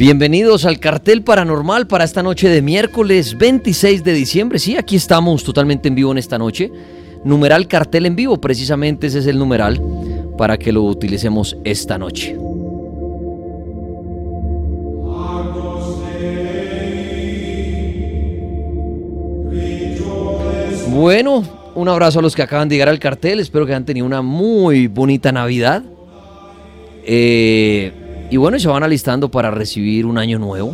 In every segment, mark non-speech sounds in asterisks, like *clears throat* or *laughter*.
Bienvenidos al cartel paranormal para esta noche de miércoles 26 de diciembre. Sí, aquí estamos totalmente en vivo en esta noche. Numeral cartel en vivo, precisamente ese es el numeral para que lo utilicemos esta noche. Bueno, un abrazo a los que acaban de llegar al cartel. Espero que hayan tenido una muy bonita Navidad. Eh, y bueno, se van alistando para recibir un año nuevo.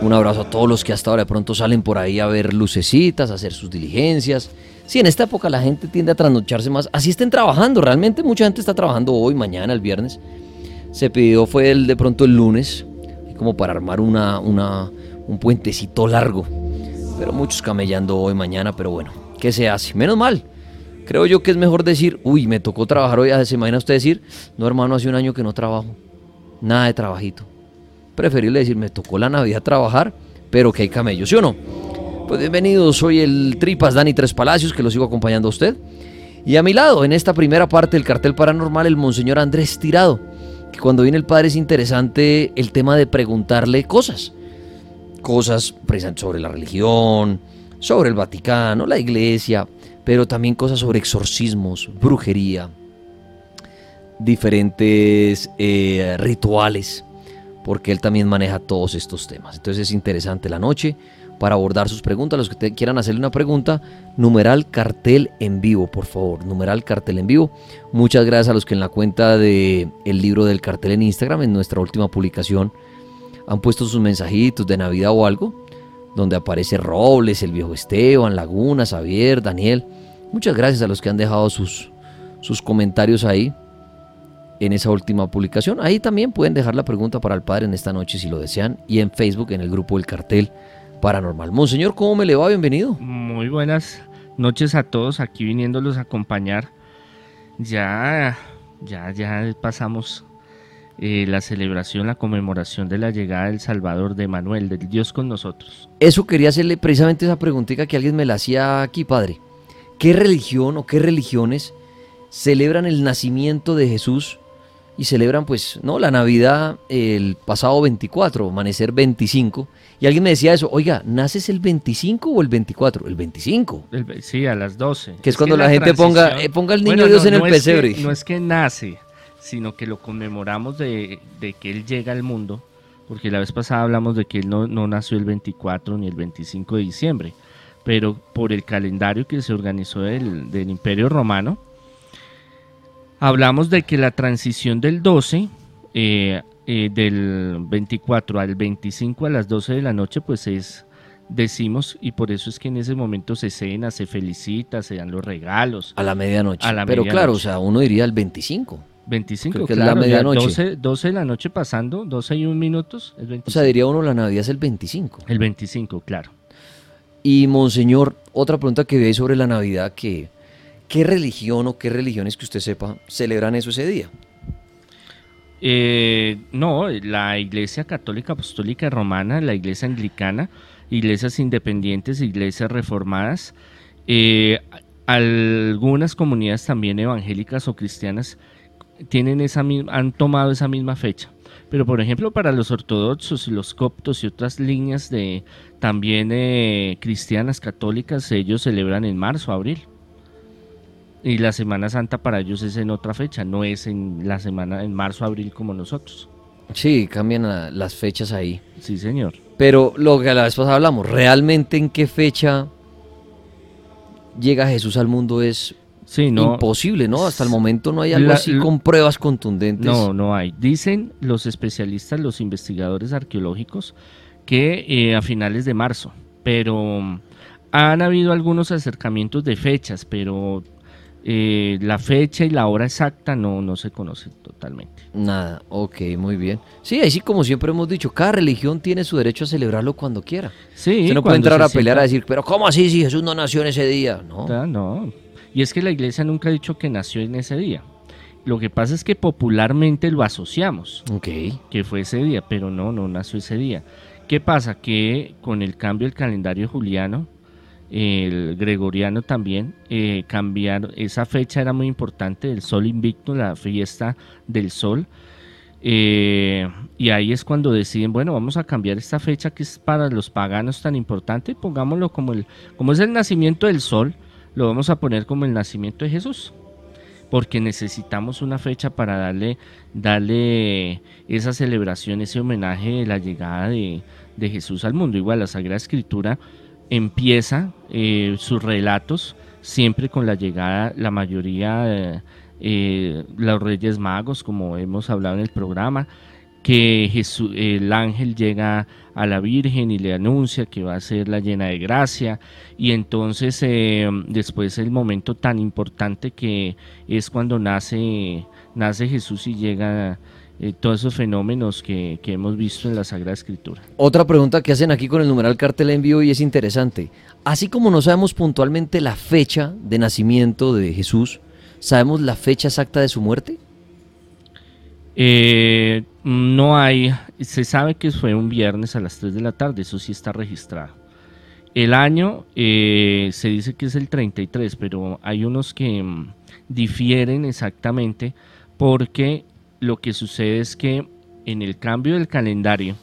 Un abrazo a todos los que hasta ahora de pronto salen por ahí a ver lucecitas, a hacer sus diligencias. Sí, en esta época la gente tiende a trasnocharse más. Así estén trabajando, realmente mucha gente está trabajando hoy, mañana, el viernes. Se pidió fue el de pronto el lunes, como para armar una, un puentecito largo. Pero muchos camellando hoy, mañana, pero bueno, ¿qué se hace? Menos mal, Creo yo que es mejor decir, uy, me tocó trabajar hoy. ¿Se imagina usted decir, no hermano, hace un año que no trabajo? Nada de trabajito. Preferible decir, me tocó la Navidad trabajar, pero que hay camellos, ¿sí o no? Pues bienvenidos, soy el Tripas Dani Tres Palacios, que lo sigo acompañando a usted. Y a mi lado, en esta primera parte del cartel paranormal, el Monseñor Andrés Tirado, que cuando viene el Padre es interesante el tema de preguntarle cosas. Cosas sobre la religión, sobre el Vaticano, la iglesia, pero también cosas sobre exorcismos, brujería, diferentes eh, rituales, porque él también maneja todos estos temas. Entonces es interesante la noche para abordar sus preguntas. Los que quieran hacerle una pregunta, numeral cartel en vivo, por favor, numeral cartel en vivo. Muchas gracias a los que en la cuenta de libro del cartel en Instagram, en nuestra última publicación, han puesto sus mensajitos de Navidad o algo donde aparece Robles, el viejo Esteban, Laguna, Xavier, Daniel. Muchas gracias a los que han dejado sus, sus comentarios ahí en esa última publicación. Ahí también pueden dejar la pregunta para el Padre en esta noche si lo desean y en Facebook en el grupo El Cartel Paranormal. Monseñor, ¿cómo me le va? Bienvenido. Muy buenas noches a todos aquí viniéndolos a acompañar. Ya, ya, ya pasamos eh, la celebración, la conmemoración de la llegada del Salvador de Manuel, del Dios con nosotros. Eso quería hacerle precisamente esa preguntita que alguien me la hacía aquí, padre. ¿Qué religión o qué religiones celebran el nacimiento de Jesús y celebran pues, ¿no? La Navidad el pasado 24, amanecer 25. Y alguien me decía eso, oiga, ¿naces el 25 o el 24? El 25. sí, a las 12. Que es, cuando la, gente ponga, eh, ponga el niño Dios en el pesebre. no es que nace, sino que lo conmemoramos de, que Él llega al mundo porque la vez pasada hablamos de que él no, no nació el 24 ni el 25 de diciembre, pero por el calendario que se organizó del, del Imperio Romano, hablamos de que la transición del 12, eh, eh, del 24 al 25 a las 12 de la noche, pues es, decimos, y por eso es que en ese momento se cena, se felicita, se dan los regalos. A la medianoche. A la Pero medianoche. claro, o sea, uno diría el 25. 25, Creo que es claro, la ya medianoche. 12, 12 de la noche pasando, 12 y un minutos, es 25. O sea, diría uno la Navidad es el 25. el 25, claro. Y Monseñor, otra pregunta que ve sobre la Navidad, que ¿qué religión o qué religiones que usted sepa celebran eso ese día? Eh, no, la Iglesia Católica Apostólica Romana, la Iglesia Anglicana, iglesias independientes, iglesias reformadas, eh, algunas comunidades también evangélicas o cristianas tienen esa mi- han tomado esa misma fecha. Pero por ejemplo para los ortodoxos, los coptos y otras líneas de también eh, cristianas católicas, ellos celebran en marzo, abril. Y la Semana Santa para ellos es en otra fecha, no es en la semana en marzo, abril como nosotros. Sí, cambian la- las fechas ahí. Sí, señor. Pero lo que a la vez pasada hablamos, ¿realmente en qué fecha llega Jesús al mundo es Sí, no. imposible, ¿no? Hasta el momento no hay algo La- así con pruebas contundentes. No, no hay. Dicen los especialistas, los investigadores arqueológicos, que eh, a finales de marzo, pero mm, han habido algunos acercamientos de fechas, pero eh, la fecha y la hora exacta no, no se conocen totalmente. Nada, ok, muy bien. Sí, ahí sí, como siempre hemos dicho, cada religión tiene su derecho a celebrarlo cuando quiera. Sí, Usted no puede entrar a pelear a decir, pero ¿cómo así si Jesús no nació en ese día? No. Ah, no. Y es que la iglesia nunca ha dicho que nació en ese día. Lo que pasa es que popularmente lo asociamos. Que fue ese día, pero no, no nació ese día. ¿Qué pasa? Que con el cambio del calendario juliano, el gregoriano también, eh, cambiaron, esa fecha era muy importante, el sol invicto, la fiesta del sol. eh, y ahí es cuando deciden, bueno, vamos a cambiar esta fecha que es para los paganos tan importante, pongámoslo como el, como es el nacimiento del sol, lo vamos a poner como el nacimiento de Jesús porque necesitamos una fecha para darle, darle esa celebración, ese homenaje de la llegada de, de Jesús al mundo. Igual la Sagrada Escritura empieza eh, sus relatos siempre con la llegada, la mayoría, eh, eh, los Reyes Magos, como hemos hablado en el programa, que Jesús, el ángel llega a la Virgen y le anuncia que va a ser la llena de gracia y entonces eh, después el momento tan importante que es cuando nace, nace Jesús y llega eh, todos esos fenómenos que, que hemos visto en la Sagrada Escritura. Otra pregunta que hacen aquí con el numeral cartel en vivo y es interesante. Así como no sabemos puntualmente la fecha de nacimiento de Jesús, ¿sabemos la fecha exacta de su muerte? Eh, no hay, se sabe que fue un viernes a las 3 de la tarde, eso sí está registrado. El año eh, se dice que es el 33, pero hay unos que mm, difieren exactamente porque lo que sucede es que en el cambio del calendario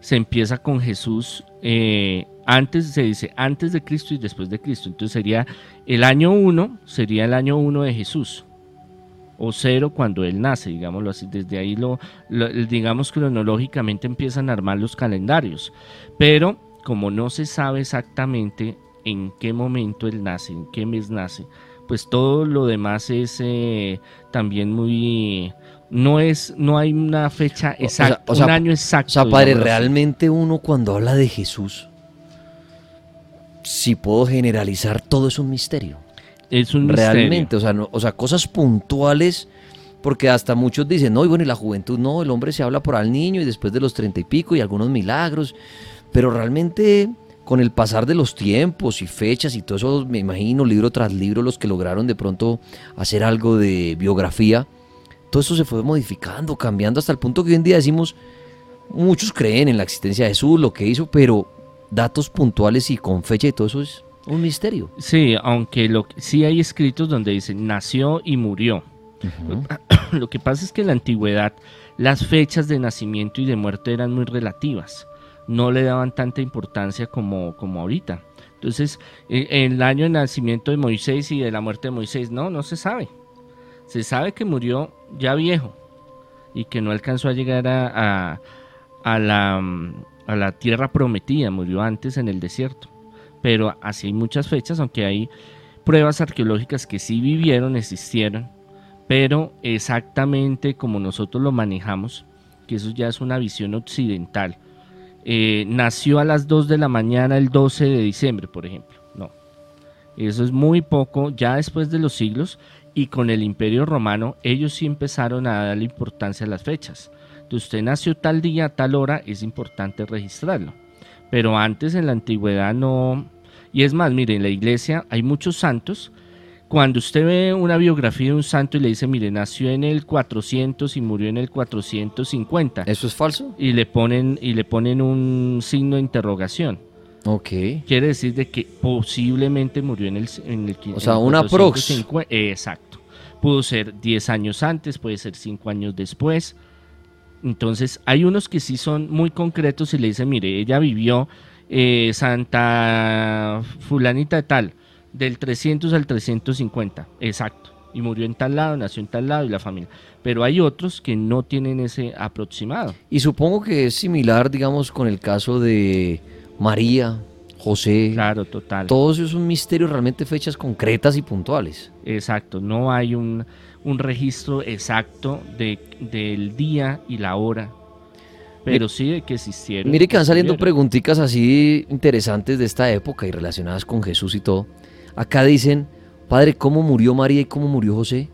se empieza con Jesús, eh, antes se dice antes de Cristo y después de Cristo, entonces sería el año 1, sería el año 1 de Jesús o cero cuando él nace, digámoslo así. Desde ahí lo, lo- digamos cronológicamente empiezan a armar los calendarios. Pero como no se sabe exactamente en qué momento él nace, en qué mes nace, pues todo lo demás es eh, también muy no es no hay una fecha O- o sea- exacta, o sea, un año exacto. O sea, padre, así. realmente uno cuando habla de Jesús, si puedo generalizar, todo es un misterio. Es un. Realmente, o sea, no- o sea, cosas puntuales, porque hasta muchos dicen, no, y bueno, y la juventud, no, el hombre se habla por al niño y después de los treinta y pico y algunos milagros, pero realmente con el pasar de los tiempos y fechas y todo eso, me imagino, libro tras libro, los que lograron de pronto hacer algo de biografía, todo eso se fue modificando, cambiando hasta el punto que hoy en día decimos, muchos creen en la existencia de Jesús, lo que hizo, pero datos puntuales y con fecha y todo eso es un misterio. Sí, aunque lo, sí hay escritos donde dicen nació y murió. *clears throat* Lo que pasa es que en la antigüedad las fechas de nacimiento y de muerte eran muy relativas. No le daban tanta importancia como, como ahorita. Entonces, eh, el año de nacimiento de Moisés y de la muerte de Moisés, no, no se sabe. Se sabe que murió ya viejo y que no alcanzó a llegar a, a- a la, a la tierra prometida, murió antes en el desierto. Pero así hay muchas fechas, aunque hay pruebas arqueológicas que sí vivieron, existieron, pero exactamente como nosotros lo manejamos, que eso ya es una visión occidental, eh, nació a las 2 de la mañana el 12 de diciembre, por ejemplo. No, eso es muy poco, ya después de los siglos y con el imperio romano, ellos sí empezaron a darle importancia a las fechas. Entonces, usted nació tal día, tal hora, es importante registrarlo. Pero antes en la antigüedad no... Y es más, mire, en la iglesia hay muchos santos cuando usted ve una biografía de un santo y le dice, mire, nació en el 400 y murió en el 450. ¿Eso es falso? Y le ponen, y le ponen un signo de interrogación. Ok. Quiere decir de que posiblemente murió en el, en el O sea, una prox. exacto. Pudo ser 10 años antes, puede ser 5 años después. Entonces, hay unos que sí son muy concretos y le dicen, mire, ella vivió eh, Santa Fulanita de tal del 300 al 350, exacto. Y murió en tal lado, nació en tal lado y la familia. Pero hay otros que no tienen ese aproximado. Y supongo que es similar, digamos, con el caso de María, José. Claro, total. Todos esos son misterios realmente fechas concretas y puntuales. Exacto, no hay un, un registro exacto de, del día y la hora pero sí de que existieron. Mire que van saliendo preguntitas así interesantes de esta época y relacionadas con Jesús y todo. Acá dicen, padre, ¿cómo murió María y cómo murió José?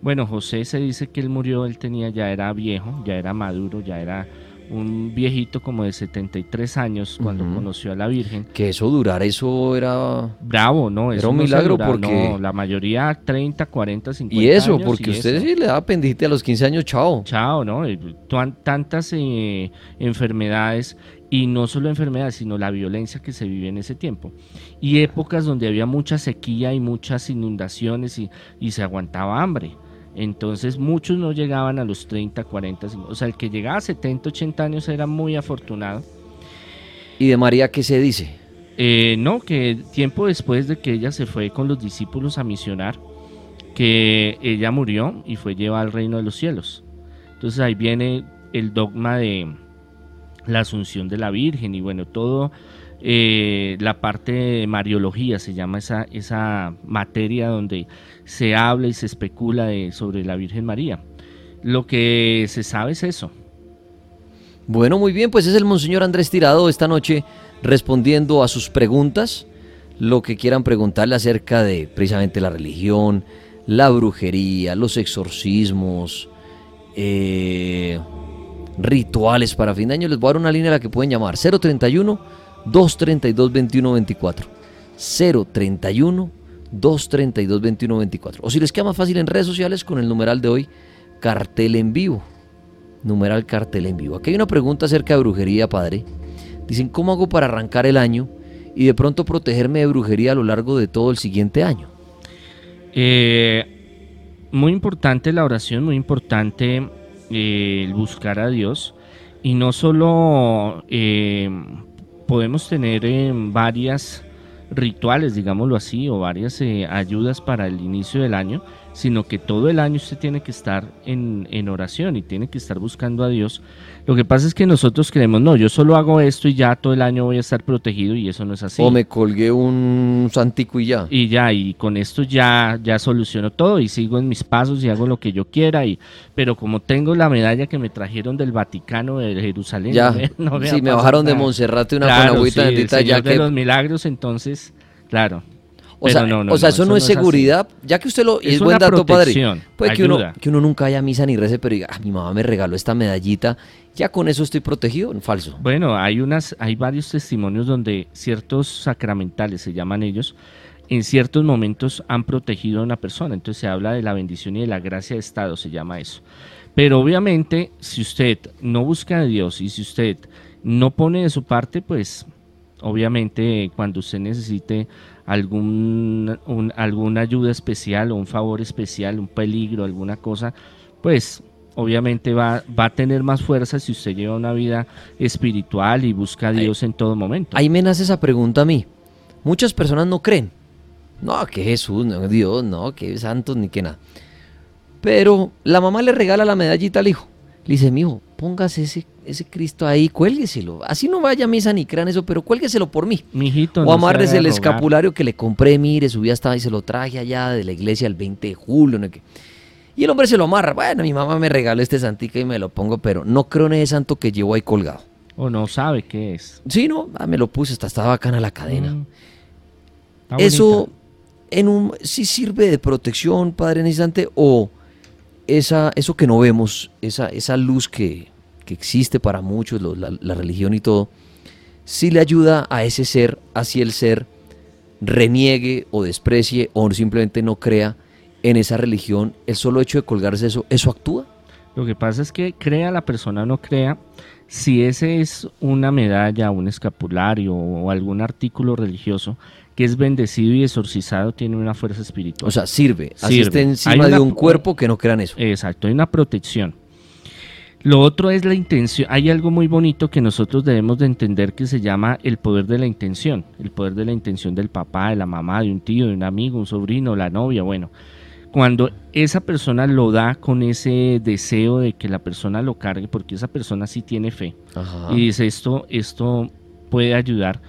Bueno, José se dice que él murió, él tenía, ya era viejo, ya era maduro, ya era un viejito como de 73 años cuando conoció a la Virgen. Que eso durar, eso era... Bravo, ¿no? Era un milagro porque... No, la mayoría 30, 40, 50 Y eso, porque usted sí le da pendite a los 15 años, chao. Chao, ¿no? Tantas eh, enfermedades y no solo enfermedades, sino la violencia que se vive en ese tiempo. Y épocas donde había mucha sequía y muchas inundaciones y, y se aguantaba hambre. Entonces muchos no llegaban a los 30, 40, o sea, el que llegaba a 70, 80 años era muy afortunado. ¿Y de María qué se dice? Eh, no, que tiempo después de que ella se fue con los discípulos a misionar, que ella murió y fue llevada al reino de los cielos. Entonces ahí viene el dogma de, la asunción de la Virgen y bueno, todo eh, la parte de Mariología se llama esa, esa materia donde se habla y se especula sobre la Virgen María. Lo que se sabe es eso. Bueno, muy bien, pues es el Monseñor Andrés Tirado esta noche respondiendo a sus preguntas, lo que quieran preguntarle acerca de precisamente la religión, la brujería, los exorcismos, eh, rituales para fin de año, les voy a dar una línea a la que pueden llamar 031 232 2124. 031 232 2124. O si les queda más fácil en redes sociales con el numeral de hoy, cartel en vivo. Numeral cartel en vivo. Aquí hay una pregunta acerca de brujería, padre. Dicen, ¿cómo hago para arrancar el año y de pronto protegerme de brujería a lo largo de todo el siguiente año? Eh, muy importante la oración, muy importante eh, el buscar a Dios y no solo eh, podemos tener eh, varias rituales, digámoslo así, o varias ayudas para el inicio del año, sino que todo el año usted tiene que estar en, en, oración y tiene que estar buscando a Dios. Lo que pasa es que nosotros creemos, no, yo solo hago esto y ya todo el año voy a estar protegido y eso no es así. O me colgué un santico y ya. Y ya, y con esto ya, ya soluciono todo y sigo en mis pasos y hago lo que yo quiera. Y, pero como tengo la medalla que me trajeron del Vaticano de Jerusalén, ya, no me, me bajaron de Monserrate una claro, ya que... de los milagros, entonces, claro. O sea, o sea eso, no, es seguridad, ya que usted lo... Es, buen dato, padre. Puede que uno, que uno nunca haya misa ni rece, pero diga, ah, mi mamá me regaló esta medallita, ya con eso estoy protegido, falso. Bueno, hay, unas, hay varios testimonios donde ciertos sacramentales, se llaman ellos, en ciertos momentos han protegido a una persona. Entonces se habla de la bendición y de la gracia de Estado, se llama eso. Pero obviamente, si usted no busca a Dios y si usted no pone de su parte, pues obviamente cuando usted necesite algún, alguna ayuda especial o un favor especial, un peligro, alguna cosa, pues obviamente va, va a tener más fuerza si usted lleva una vida espiritual y busca a Dios en todo momento. Ahí me nace esa pregunta a mí. Muchas personas no creen. No, que Jesús, no, Dios, no, que santos ni que nada. Pero la mamá le regala la medallita al hijo. Le dice, mijo, póngase ese, ese Cristo ahí, cuélgueselo. Así no vaya a misa ni crean eso, pero cuélgueselo por mí. Mijito, O no se amarres haga el escapulario que le compré, mire, subí hasta y se lo traje allá de la iglesia el 20 de julio. no. Y el hombre se lo amarra. Bueno, mi mamá me regaló este santica y me lo pongo, pero no creo en ese santo que llevo ahí colgado. O no sabe qué es. Sí, no, ah, me lo puse, hasta estaba bacana la cadena. Mm. Eso en un sí sirve de protección, padre en instante, o esa, eso que no vemos, esa, esa luz que, que existe para muchos, la religión y todo, sí le ayuda a ese ser, así el ser reniegue o desprecie o simplemente no crea en esa religión, el solo hecho de colgarse eso, ¿eso actúa? Lo que pasa es que crea la persona o no crea, si ese es una medalla, un escapulario o algún artículo religioso que es bendecido y exorcizado, tiene una fuerza espiritual. O sea, sirve, así Sirve. esté Hay encima una- de un cuerpo que no crean eso. Exacto, hay una protección. Lo otro es la intención. Hay algo muy bonito que nosotros debemos de entender que se llama el poder de la intención. El poder de la intención del papá, de la mamá, de un tío, de un amigo, un sobrino, la novia, bueno. Cuando esa persona lo da con ese deseo de que la persona lo cargue, porque esa persona sí tiene fe, Ajá. y dice esto, esto puede ayudar,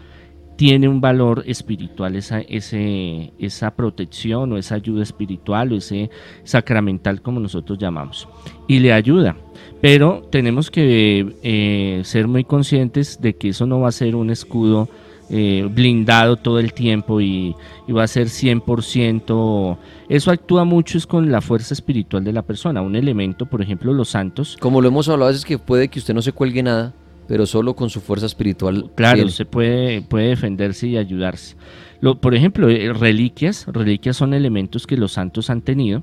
tiene un valor espiritual esa, ese, esa protección o esa ayuda espiritual o ese sacramental como nosotros llamamos. Y le ayuda. Pero tenemos que eh, ser muy conscientes de que eso no va a ser un escudo eh, blindado todo el tiempo y, y va a ser 100%. Eso actúa mucho es con la fuerza espiritual de la persona. Un elemento, por ejemplo, los santos, Como lo hemos hablado veces que puede que usted no se cuelgue nada, pero solo con su fuerza espiritual. Claro, se puede, puede defenderse y ayudarse. Lo, por ejemplo, eh, reliquias. Reliquias son elementos que los santos han tenido.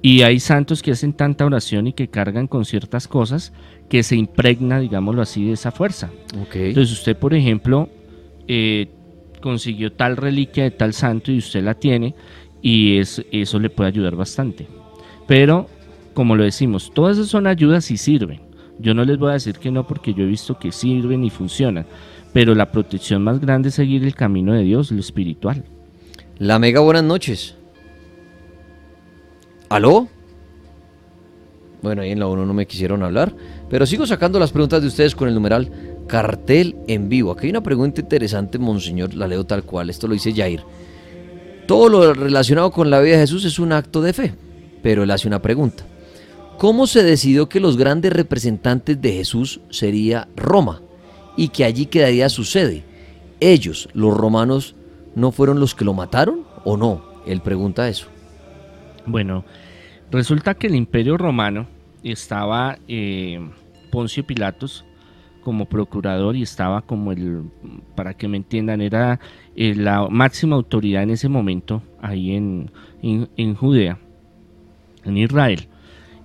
Y hay santos que hacen tanta oración y que cargan con ciertas cosas que se impregna, digámoslo así, de esa fuerza. Ok. Entonces usted, por ejemplo, eh, consiguió tal reliquia de tal santo y usted la tiene y es, eso le puede ayudar bastante. Pero, como lo decimos, todas esas son ayudas y sirven. Yo no les voy a decir que no porque yo he visto que sirven y funcionan. Pero la protección más grande es seguir el camino de Dios, lo espiritual. La Mega, buenas noches. ¿Aló? Bueno, ahí en la 1 no me quisieron hablar, pero sigo sacando las preguntas de ustedes con el numeral cartel en vivo. Aquí hay una pregunta interesante, monseñor, la leo tal cual, esto lo dice Jair. Todo lo relacionado con la vida de Jesús es un acto de fe, pero él hace una pregunta. ¿Cómo se decidió que los grandes representantes de Jesús sería Roma y que allí quedaría su sede? ¿Ellos, los romanos, no fueron los que lo mataron o no? Él pregunta eso. Bueno, resulta que el imperio romano estaba eh, Poncio Pilatos como procurador y estaba como el, para que me entiendan, era eh, la máxima autoridad en ese momento ahí en, en, en Judea, en Israel.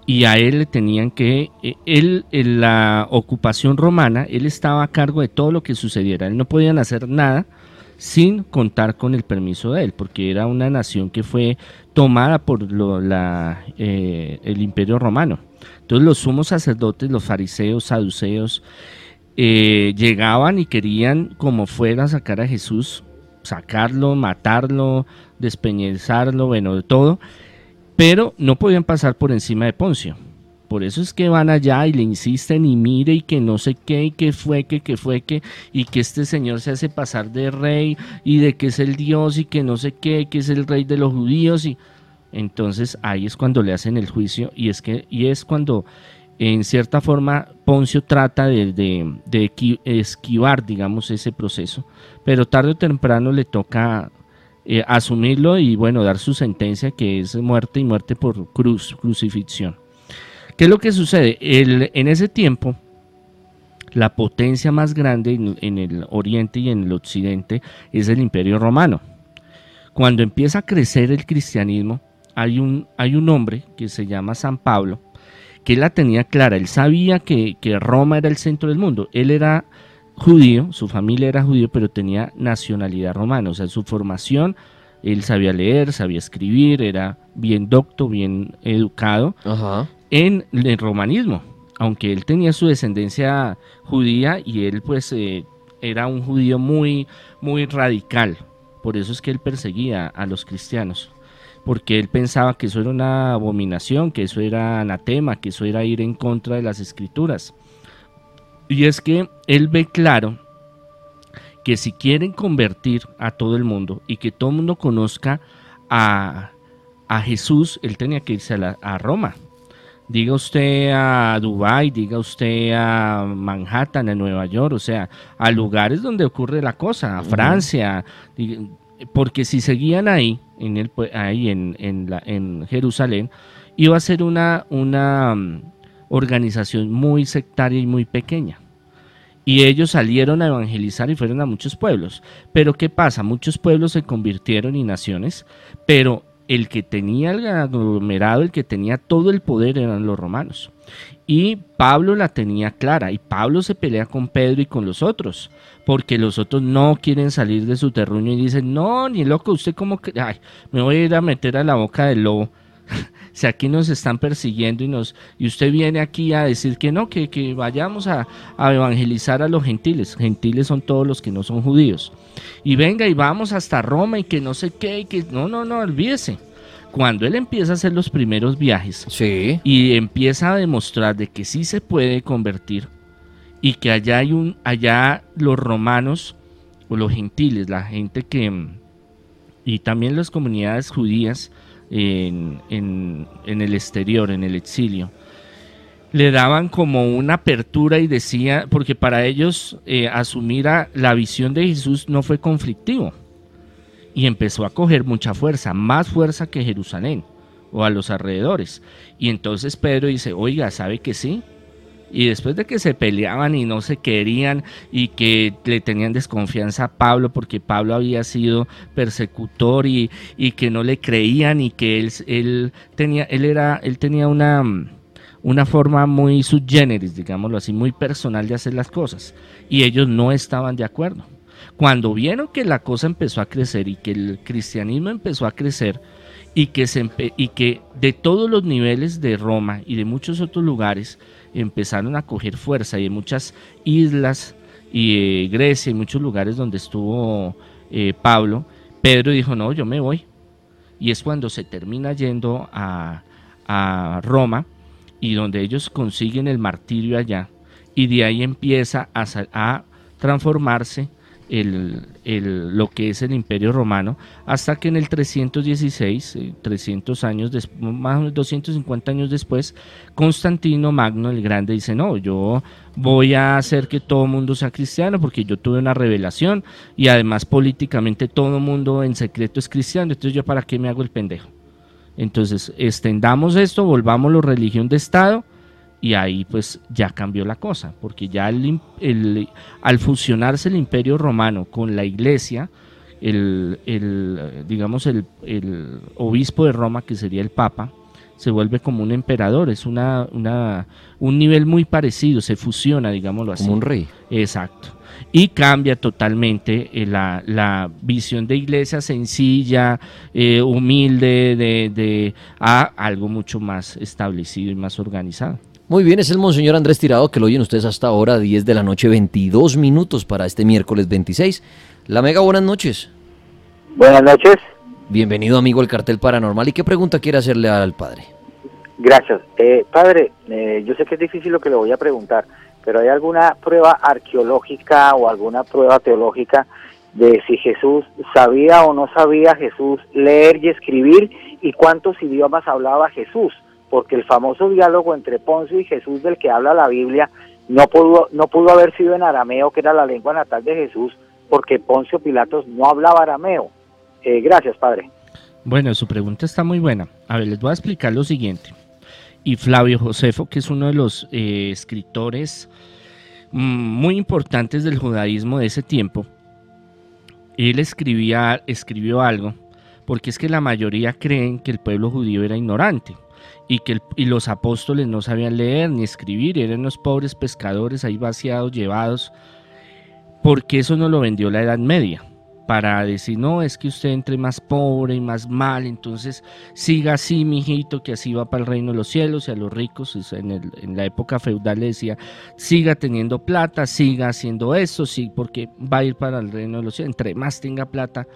Y a él le tenían que, eh, él en la ocupación romana, él estaba a cargo de todo lo que sucediera. Él no podían hacer nada sin contar con el permiso de él, porque era una nación que fue tomada por lo- la, eh, el imperio romano. Entonces los sumos sacerdotes, los fariseos, saduceos, eh, llegaban y querían como fuera sacar a Jesús, sacarlo, matarlo, despeñezarlo, bueno, de todo, pero no podían pasar por encima de Poncio. Por eso es que van allá y le insisten y mire y que no sé qué y que fue que, que fue que y que este señor se hace pasar de rey y de que es el Dios y que no sé qué, que es el rey de los judíos y entonces ahí es cuando le hacen el juicio y es que y es cuando en cierta forma Poncio trata de, de- de esquivar digamos ese proceso, pero tarde o temprano le toca eh, asumirlo y bueno dar su sentencia que es muerte y muerte por cruz, crucifixión. ¿Qué es lo que sucede? El- en ese tiempo, la potencia más grande en, el oriente y en el occidente es el imperio romano. Cuando empieza a crecer el cristianismo, hay un, hay un hombre que se llama San Pablo, que él la tenía clara, él sabía que, que Roma era el centro del mundo, él era judío, su familia era judío, pero tenía nacionalidad romana, o sea, su formación, él sabía leer, sabía escribir, era bien docto, bien educado, Ajá. en el romanismo, aunque él tenía su descendencia judía y él pues eh, era un judío muy, muy radical, por eso es que él perseguía a los cristianos. porque él pensaba que eso era una abominación, que eso era anatema, que eso era ir en contra de las escrituras. Y es que él ve claro que si quieren convertir a todo el mundo y que todo el mundo conozca a, Jesús, él tenía que irse a, a Roma. Diga usted a Dubái, diga usted a Manhattan, a Nueva York, o sea, a lugares donde ocurre la cosa, a Francia, porque si seguían ahí, en, el, ahí en, en Jerusalén, iba a ser una, una organización muy sectaria y muy pequeña. Y ellos salieron a evangelizar y fueron a muchos pueblos. Pero ¿qué pasa? Muchos pueblos se convirtieron en naciones, pero el que tenía el aglomerado, el que tenía todo el poder eran los romanos. Y Pablo la tenía clara y Pablo se pelea con Pedro y con los otros, porque los otros no quieren salir de su terruño y dicen, no, ni loco, usted como que, ay, me voy a ir a meter a la boca del lobo. *laughs* si aquí nos están persiguiendo y nos y usted viene aquí a decir que no, que, que vayamos a, a, evangelizar a los gentiles. Gentiles son todos los que no son judíos. Y venga y vamos hasta Roma y que no sé qué, y que no, no, no, olvídese. Cuando él empieza a hacer los primeros viajes sí. y empieza a demostrar de que sí se puede convertir y que allá hay un, allá los romanos o los gentiles, la gente que y también las comunidades judías en, el exterior, en el exilio, le daban como una apertura y decía, porque para ellos eh, asumir a la visión de Jesús no fue conflictivo. Y empezó a coger mucha fuerza, más fuerza que Jerusalén o a los alrededores. Y entonces Pedro dice, oiga, ¿sabe que sí? Y después de que se peleaban y no se querían y que le tenían desconfianza a Pablo porque Pablo había sido persecutor y, que no le creían y que él, él tenía, él era, él tenía una, una forma muy subgéneris, digámoslo así, muy personal de hacer las cosas. Y ellos no estaban de acuerdo. Cuando vieron que la cosa empezó a crecer y que el cristianismo empezó a crecer, y que, se, y que de todos los niveles de Roma y de muchos otros lugares empezaron a coger fuerza y en muchas islas y eh, Grecia y muchos lugares donde estuvo eh, Pablo, Pedro dijo, no, yo me voy. Y es cuando se termina yendo a, Roma y donde ellos consiguen el martirio allá y de ahí empieza a, a transformarse el, lo que es el imperio romano, hasta que en el 316, 300 eh, años después, más de 250 años después, Constantino Magno el Grande dice, no, yo voy a hacer que todo el mundo sea cristiano porque yo tuve una revelación y además políticamente todo el mundo en secreto es cristiano, entonces yo para qué me hago el pendejo. Entonces, extendamos esto, volvamos la religión de Estado y ahí pues ya cambió la cosa, porque ya el, al fusionarse el imperio romano con la iglesia, el, digamos el, obispo de Roma, que sería el papa, se vuelve como un emperador, es una, una, un nivel muy parecido, se fusiona, digámoslo así. Como un rey. Exacto. Y cambia totalmente eh, la, la, visión de iglesia sencilla, eh, humilde, de, de, a algo mucho más establecido y más organizado. Muy bien, es el Monseñor Andrés Tirado que lo oyen ustedes hasta ahora, 10 de la noche, 22 minutos para este miércoles 26. La Mega, buenas noches. Buenas noches. Bienvenido amigo al cartel paranormal. ¿Y qué pregunta quiere hacerle al padre? Gracias. Eh, padre, eh, yo sé que es difícil lo que le voy a preguntar, pero ¿hay alguna prueba arqueológica o alguna prueba teológica de si Jesús sabía o no sabía Jesús leer y escribir y cuántos idiomas hablaba Jesús? Porque el famoso diálogo entre Poncio y Jesús del que habla la Biblia no pudo, no pudo haber sido en arameo, que era la lengua natal de Jesús, porque Poncio Pilatos no hablaba arameo. Eh, gracias, padre. Bueno, su pregunta está muy buena. A ver, les voy a explicar lo siguiente. Y Flavio Josefo, que es uno de los eh, escritores mm, muy importantes del judaísmo de ese tiempo, él escribía, escribió algo, porque es que la mayoría creen que el pueblo judío era ignorante y que los apóstoles no sabían leer ni escribir, eran los pobres pescadores ahí vaciados, llevados, porque eso no lo vendió la Edad Media, para decir, no, es que usted entre más pobre y más mal, entonces siga así, mijito, que así va para el reino de los cielos y a los ricos, en, en la época feudal le decía, siga teniendo plata, siga haciendo eso, sí, porque va a ir para el reino de los cielos, entre más tenga plata,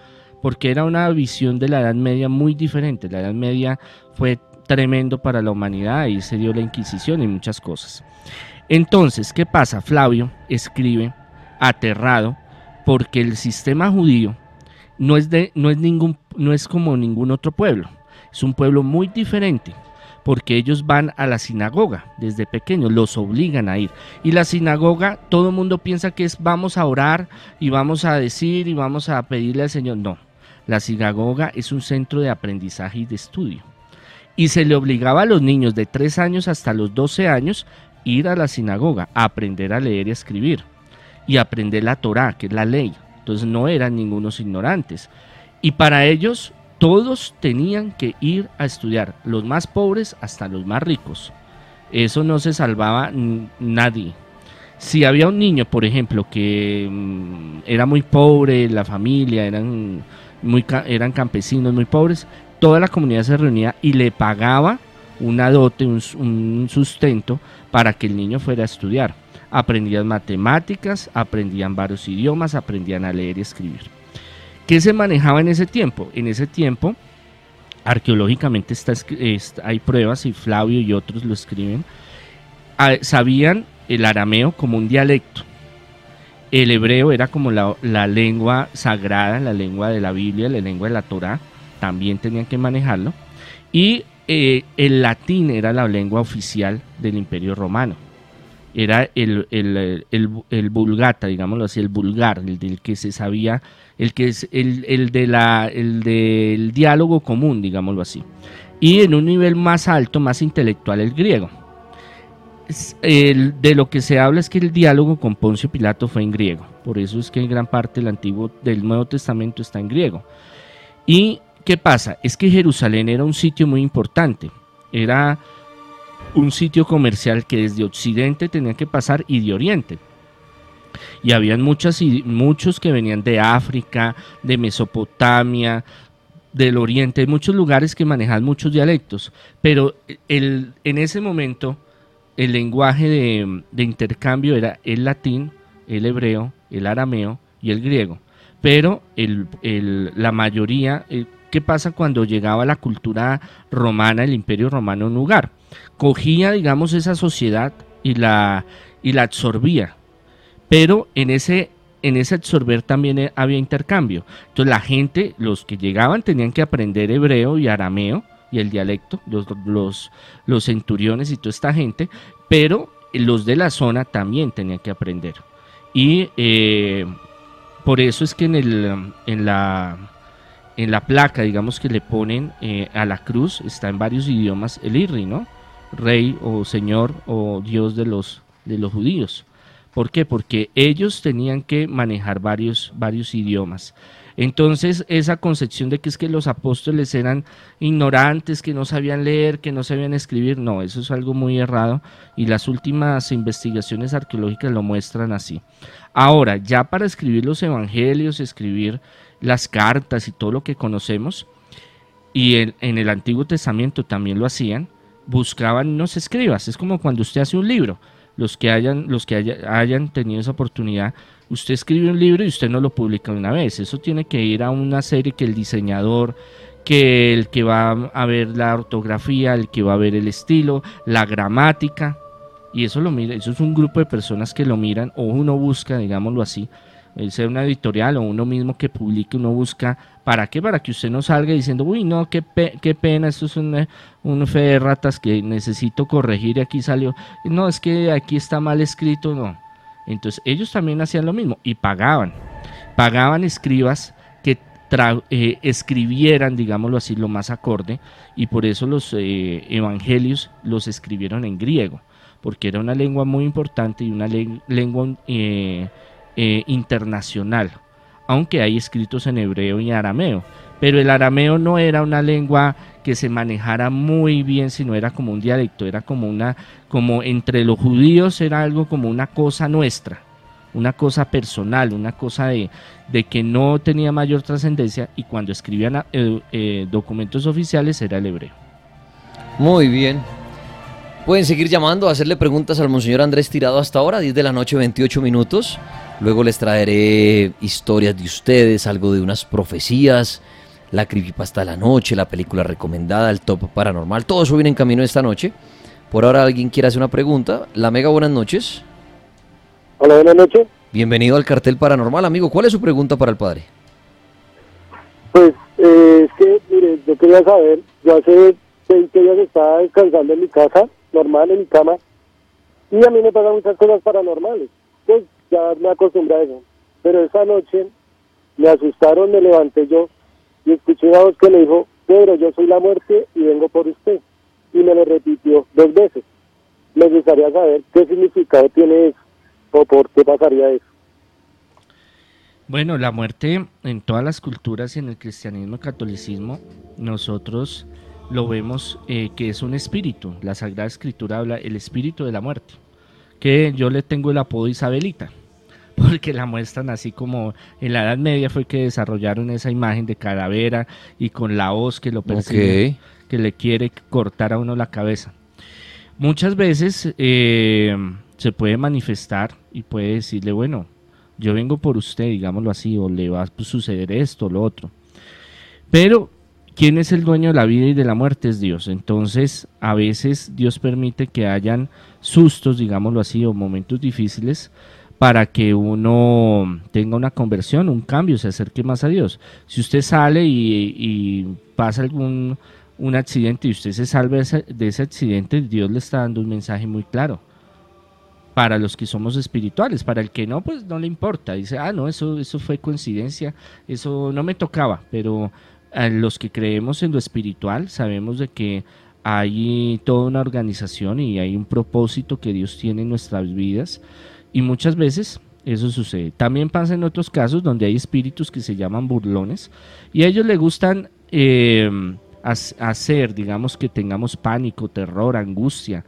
porque era una visión de la Edad Media muy diferente. La Edad Media fue tremendo para la humanidad, ahí se dio la Inquisición y muchas cosas. Entonces, ¿qué pasa? Flavio escribe aterrado porque el sistema judío no es, de, no es, ningún, no es como ningún otro pueblo, es un pueblo muy diferente porque ellos van a la sinagoga desde pequeños, los obligan a ir. Y la sinagoga, todo el mundo piensa que es vamos a orar y vamos a decir y vamos a pedirle al Señor. No, la sinagoga es un centro de aprendizaje y de estudio. Y se le obligaba a los niños de 3 años hasta los 12 años ir a la sinagoga, a aprender a leer y a escribir. Y aprender la Torah, que es la ley. Entonces no eran ningunos ignorantes. Y para ellos todos tenían que ir a estudiar, los más pobres hasta los más ricos. Eso no se salvaba nadie. Si había un niño, por ejemplo, que mm, era muy pobre, la familia eran, muy, eran campesinos muy pobres, toda la comunidad se reunía y le pagaba una dote, un, sustento para que el niño fuera a estudiar. Aprendían matemáticas, aprendían varios idiomas, aprendían a leer y escribir. ¿Qué se manejaba en ese tiempo? En ese tiempo, arqueológicamente está, hay pruebas y Flavio y otros lo escriben, ah, sabían el arameo como un dialecto. El hebreo era como la, lengua sagrada, la lengua de la Biblia, la lengua de la Torah, también tenían que manejarlo. Y eh, el latín era la lengua oficial del Imperio Romano era el, el, vulgata, digámoslo así, el vulgar, el del que se sabía, el que es el, de la, el del diálogo común, digámoslo así. Y en un nivel más alto, más intelectual, el griego. de lo que se habla es que el diálogo con Poncio Pilato fue en griego. Por eso es que en gran parte del Antiguo, del Nuevo Testamento está en griego. ¿Y qué pasa? Es que Jerusalén era un sitio muy importante. Era un sitio comercial que desde Occidente tenía que pasar y de Oriente. Y habían muchas, muchos que venían de África, de Mesopotamia, del Oriente, muchos lugares que manejaban muchos dialectos, pero el, en ese momento el lenguaje de, intercambio era el latín, el hebreo, el arameo y el griego. Pero el, la mayoría, eh, ¿qué pasa cuando llegaba la cultura romana, el imperio romano en un lugar? cogía, digamos, esa sociedad y la, y la absorbía. Pero en ese, en ese absorber también había intercambio. Entonces la gente, los que llegaban, tenían que aprender hebreo y arameo y el dialecto, los, los, los centuriones y toda esta gente, pero los de la zona también tenían que aprender. Y eh, por eso es que en, el, en, la, en la placa, digamos que le ponen eh, a la cruz, está en varios idiomas el IRRI, ¿no? rey o señor o dios de los, de los judíos. ¿Por qué? Porque ellos tenían que manejar varios, varios idiomas. Entonces, esa concepción de que es que los apóstoles eran ignorantes, que no sabían leer, que no sabían escribir, no, eso es algo muy errado y las últimas investigaciones arqueológicas lo muestran así. Ahora, ya para escribir los evangelios, escribir las cartas y todo lo que conocemos, y en, en el Antiguo Testamento también lo hacían, buscaban unos escribas. Es como cuando usted hace un libro. Los que hayan, los que hayan tenido esa oportunidad, usted escribe un libro y usted no lo publica una vez. Eso tiene que ir a una serie que el diseñador, que el que va a ver la ortografía, el que va a ver el estilo, la gramática. Y eso lo mira, eso es un grupo de personas que lo miran o uno busca, digámoslo así, sea una editorial o uno mismo que publique, uno busca, ¿para qué? Para que usted no salga diciendo, uy, no, qué, qué pena, esto es un, un fe de ratas que necesito corregir y aquí salió. No, es que aquí está mal escrito, no. Entonces ellos también hacían lo mismo y pagaban. Pagaban escribas que eh, escribieran, digámoslo así, lo más acorde y por eso los eh, evangelios los escribieron en griego, porque era una lengua muy importante y una lengua... Eh, eh, internacional, aunque hay escritos en hebreo y arameo. Pero el arameo no era una lengua que se manejara muy bien, sino era como un dialecto, era como una, como entre los judíos era algo como una cosa nuestra, una cosa personal, una cosa de, de que no tenía mayor trascendencia y cuando escribían eh, eh, documentos oficiales era el hebreo. Muy bien. Pueden seguir llamando, hacerle preguntas al Monseñor Andrés Tirado hasta ahora, 10 de la noche, 28 minutos. Luego les traeré historias de ustedes, algo de unas profecías, la creepypasta de la noche, la película recomendada, el top paranormal. Todo eso viene en camino esta noche. Por ahora alguien quiere hacer una pregunta. La Mega, buenas noches. Hola, buenas noches. Bienvenido al cartel paranormal, amigo. ¿Cuál es su pregunta para el padre? Pues eh, es que, mire, yo quería saber, yo hace 20 días estaba descansando en mi casa, normal, en mi cama, y a mí me pasan muchas cosas paranormales. Pues ya me acostumbré a eso. Pero esa noche me asustaron, me levanté yo y escuché una voz que me dijo, Pedro, yo soy la muerte y vengo por usted. Y me lo repitió dos veces. Me gustaría saber qué significado tiene eso o por qué pasaría eso. Bueno, la muerte en todas las culturas y en el cristianismo y catolicismo, nosotros lo vemos eh, que es un espíritu. La Sagrada Escritura habla el espíritu de la muerte, que yo le tengo el apodo Isabelita, porque la muestran así como en la Edad Media fue que desarrollaron esa imagen de calavera y con la hoz que lo persigue, que le quiere cortar a uno la cabeza. Muchas veces eh, se puede manifestar y puede decirle, bueno, yo vengo por usted, digámoslo así, o le va a suceder esto o lo otro. Pero, ¿quién es el dueño de la vida y de la muerte? Es Dios. Entonces, a veces Dios permite que hayan sustos, digámoslo así, o momentos difíciles para que uno tenga una conversión, un cambio, se acerque más a Dios. Si usted sale y, pasa algún un accidente y usted se salve de ese accidente, Dios le está dando un mensaje muy claro. Para los que somos espirituales, para el que no, pues no le importa, dice, ah, no, eso, eso fue coincidencia, eso no me tocaba, pero a los que creemos en lo espiritual sabemos de que hay toda una organización y hay un propósito que Dios tiene en nuestras vidas y muchas veces eso sucede. También pasa en otros casos donde hay espíritus que se llaman burlones y a ellos les gustan eh, hacer, digamos, que tengamos pánico, terror, angustia,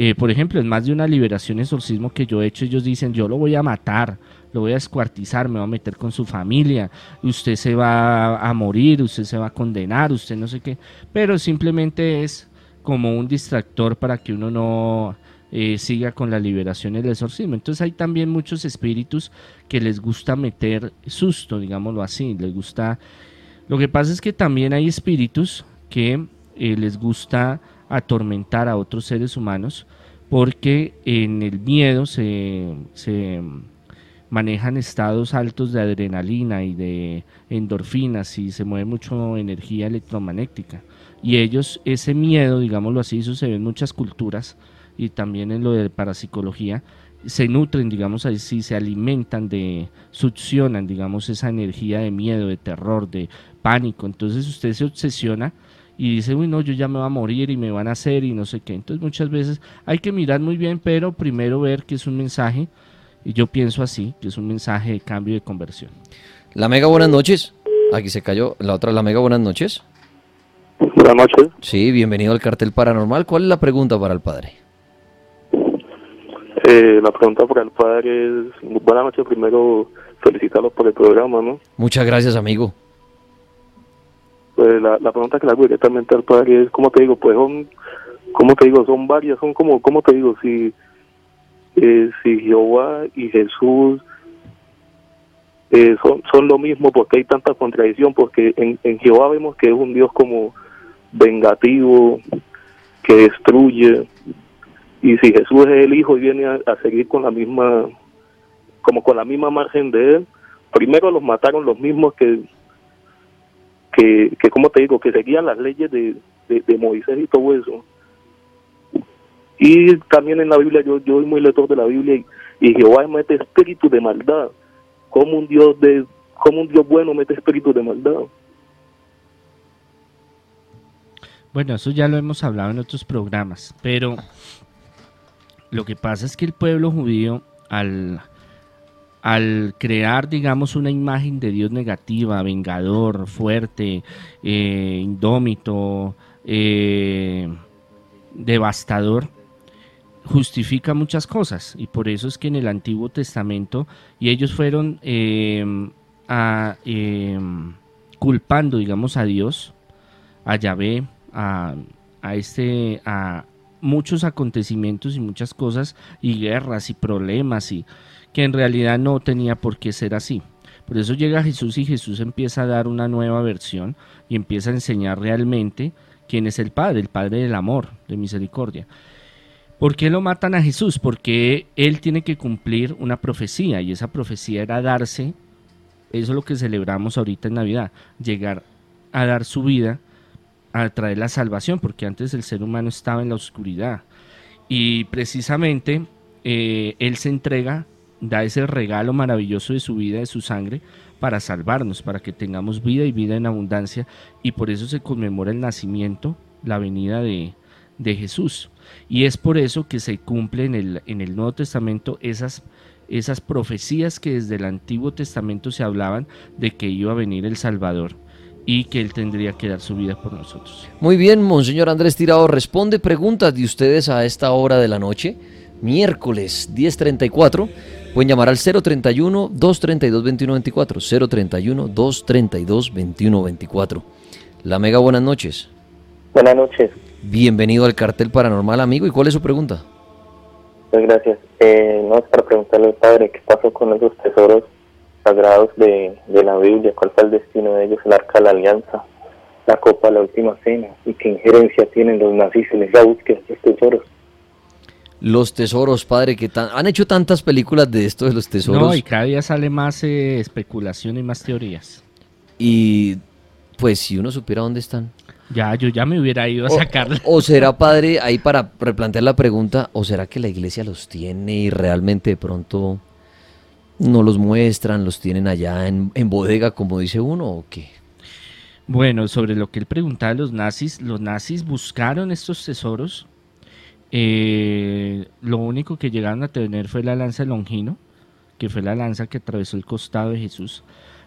eh, por ejemplo, en más de una liberación exorcismo que yo he hecho, ellos dicen, yo lo voy a matar, lo voy a escuartizar, me voy a meter con su familia, usted se va a morir, usted se va a condenar, usted no sé qué, pero simplemente es como un distractor para que uno no eh, siga con la liberación y el exorcismo. Entonces hay también muchos espíritus que les gusta meter susto, digámoslo así, les gusta... Lo que pasa es que también hay espíritus que eh, les gusta atormentar a otros seres humanos porque en el miedo se, manejan estados altos de adrenalina y de endorfinas y se mueve mucho energía electromagnética. Y ellos, ese miedo, digámoslo así, eso se ve en muchas culturas y también en lo de parapsicología, se nutren, digamos así, se alimentan de, succionan, digamos, esa energía de miedo, de terror, de pánico. Entonces usted se obsesiona y dice, uy, no, yo ya me voy a morir y me van a hacer y no sé qué. Entonces muchas veces hay que mirar muy bien, pero primero ver que es un mensaje, y yo pienso así, que es un mensaje de cambio de conversión. La Mega, buenas noches. Aquí se cayó. La otra, La Mega, buenas noches. Buenas noches. Sí, bienvenido al cartel paranormal. ¿Cuál es la pregunta para el padre? Eh, la pregunta para el padre es, buenas noches, primero felicitarlos por el programa, ¿no? Muchas gracias, amigo. Pues la, pregunta que le hago directamente al padre es, ¿cómo te digo? Pues son, ¿cómo te digo? Son varias, son como, ¿cómo te digo? Si, eh, si Jehová y Jesús eh, son, son lo mismo, porque hay tanta contradicción, porque en, en Jehová vemos que es un Dios como vengativo, que destruye, y si Jesús es el Hijo y viene a, seguir con la misma, como con la misma margen de él, primero los mataron los mismos que que, que como te digo, que seguían las leyes de, de, Moisés y todo eso. Y también en la Biblia, yo, yo soy muy lector de la Biblia y, Jehová mete espíritu de maldad. Como un Dios de, como un Dios bueno mete espíritu de maldad. Bueno, eso ya lo hemos hablado en otros programas, pero lo que pasa es que el pueblo judío, al, crear, digamos, una imagen de Dios negativa, vengador, fuerte, eh, indómito, eh, devastador, justifica muchas cosas. Y por eso es que en el Antiguo Testamento, y ellos fueron em, culpando, digamos, a Dios, a Yahvé, a, a este, a muchos acontecimientos y muchas cosas, y guerras y problemas y que en realidad no tenía por qué ser así. Por eso llega Jesús y Jesús empieza a dar una nueva versión y empieza a enseñar realmente quién es el Padre, el Padre del amor, de misericordia. ¿Por qué lo matan a Jesús? Porque él tiene que cumplir una profecía y esa profecía era darse, eso es lo que celebramos ahorita en Navidad, llegar a dar su vida, a traer la salvación, porque antes el ser humano estaba en la oscuridad. Y precisamente eh, él se entrega, da ese regalo maravilloso de su vida, de su sangre, para salvarnos, para que tengamos vida y vida en abundancia. Y por eso se conmemora el nacimiento, la venida de, Jesús. Y es por eso que se cumplen en el, en el Nuevo Testamento esas, esas profecías que desde el Antiguo Testamento se hablaban de que iba a venir el Salvador y que él tendría que dar su vida por nosotros. Muy bien, Monseñor Andrés Tirado, responde preguntas de ustedes a esta hora de la noche, miércoles 10.34 Pueden llamar al 031-232-2124. 031-232-2124. La Mega, buenas noches. Buenas noches. Bienvenido al cartel paranormal, amigo. ¿Y cuál es su pregunta? Muchas gracias. Eh, no, es para preguntarle al padre qué pasó con esos tesoros sagrados de, de la Biblia, cuál fue el destino de ellos, el arca de la alianza, la copa de la última cena, y qué injerencia tienen los nazis en esa búsqueda de estos tesoros. Los tesoros, padre, que han hecho tantas películas de esto de los tesoros. No, y cada día sale más eh, especulación y más teorías. Y pues si uno supiera dónde están. Ya, yo ya me hubiera ido a sacarla. *laughs* O será, padre, ahí para replantear la pregunta, o será que la iglesia los tiene y realmente de pronto no los muestran, los tienen allá en, en bodega, como dice uno, o qué? Bueno, sobre lo que él preguntaba los nazis, los nazis buscaron estos tesoros eh, lo único que llegaron a tener fue la lanza de Longino, que fue la lanza que atravesó el costado de Jesús.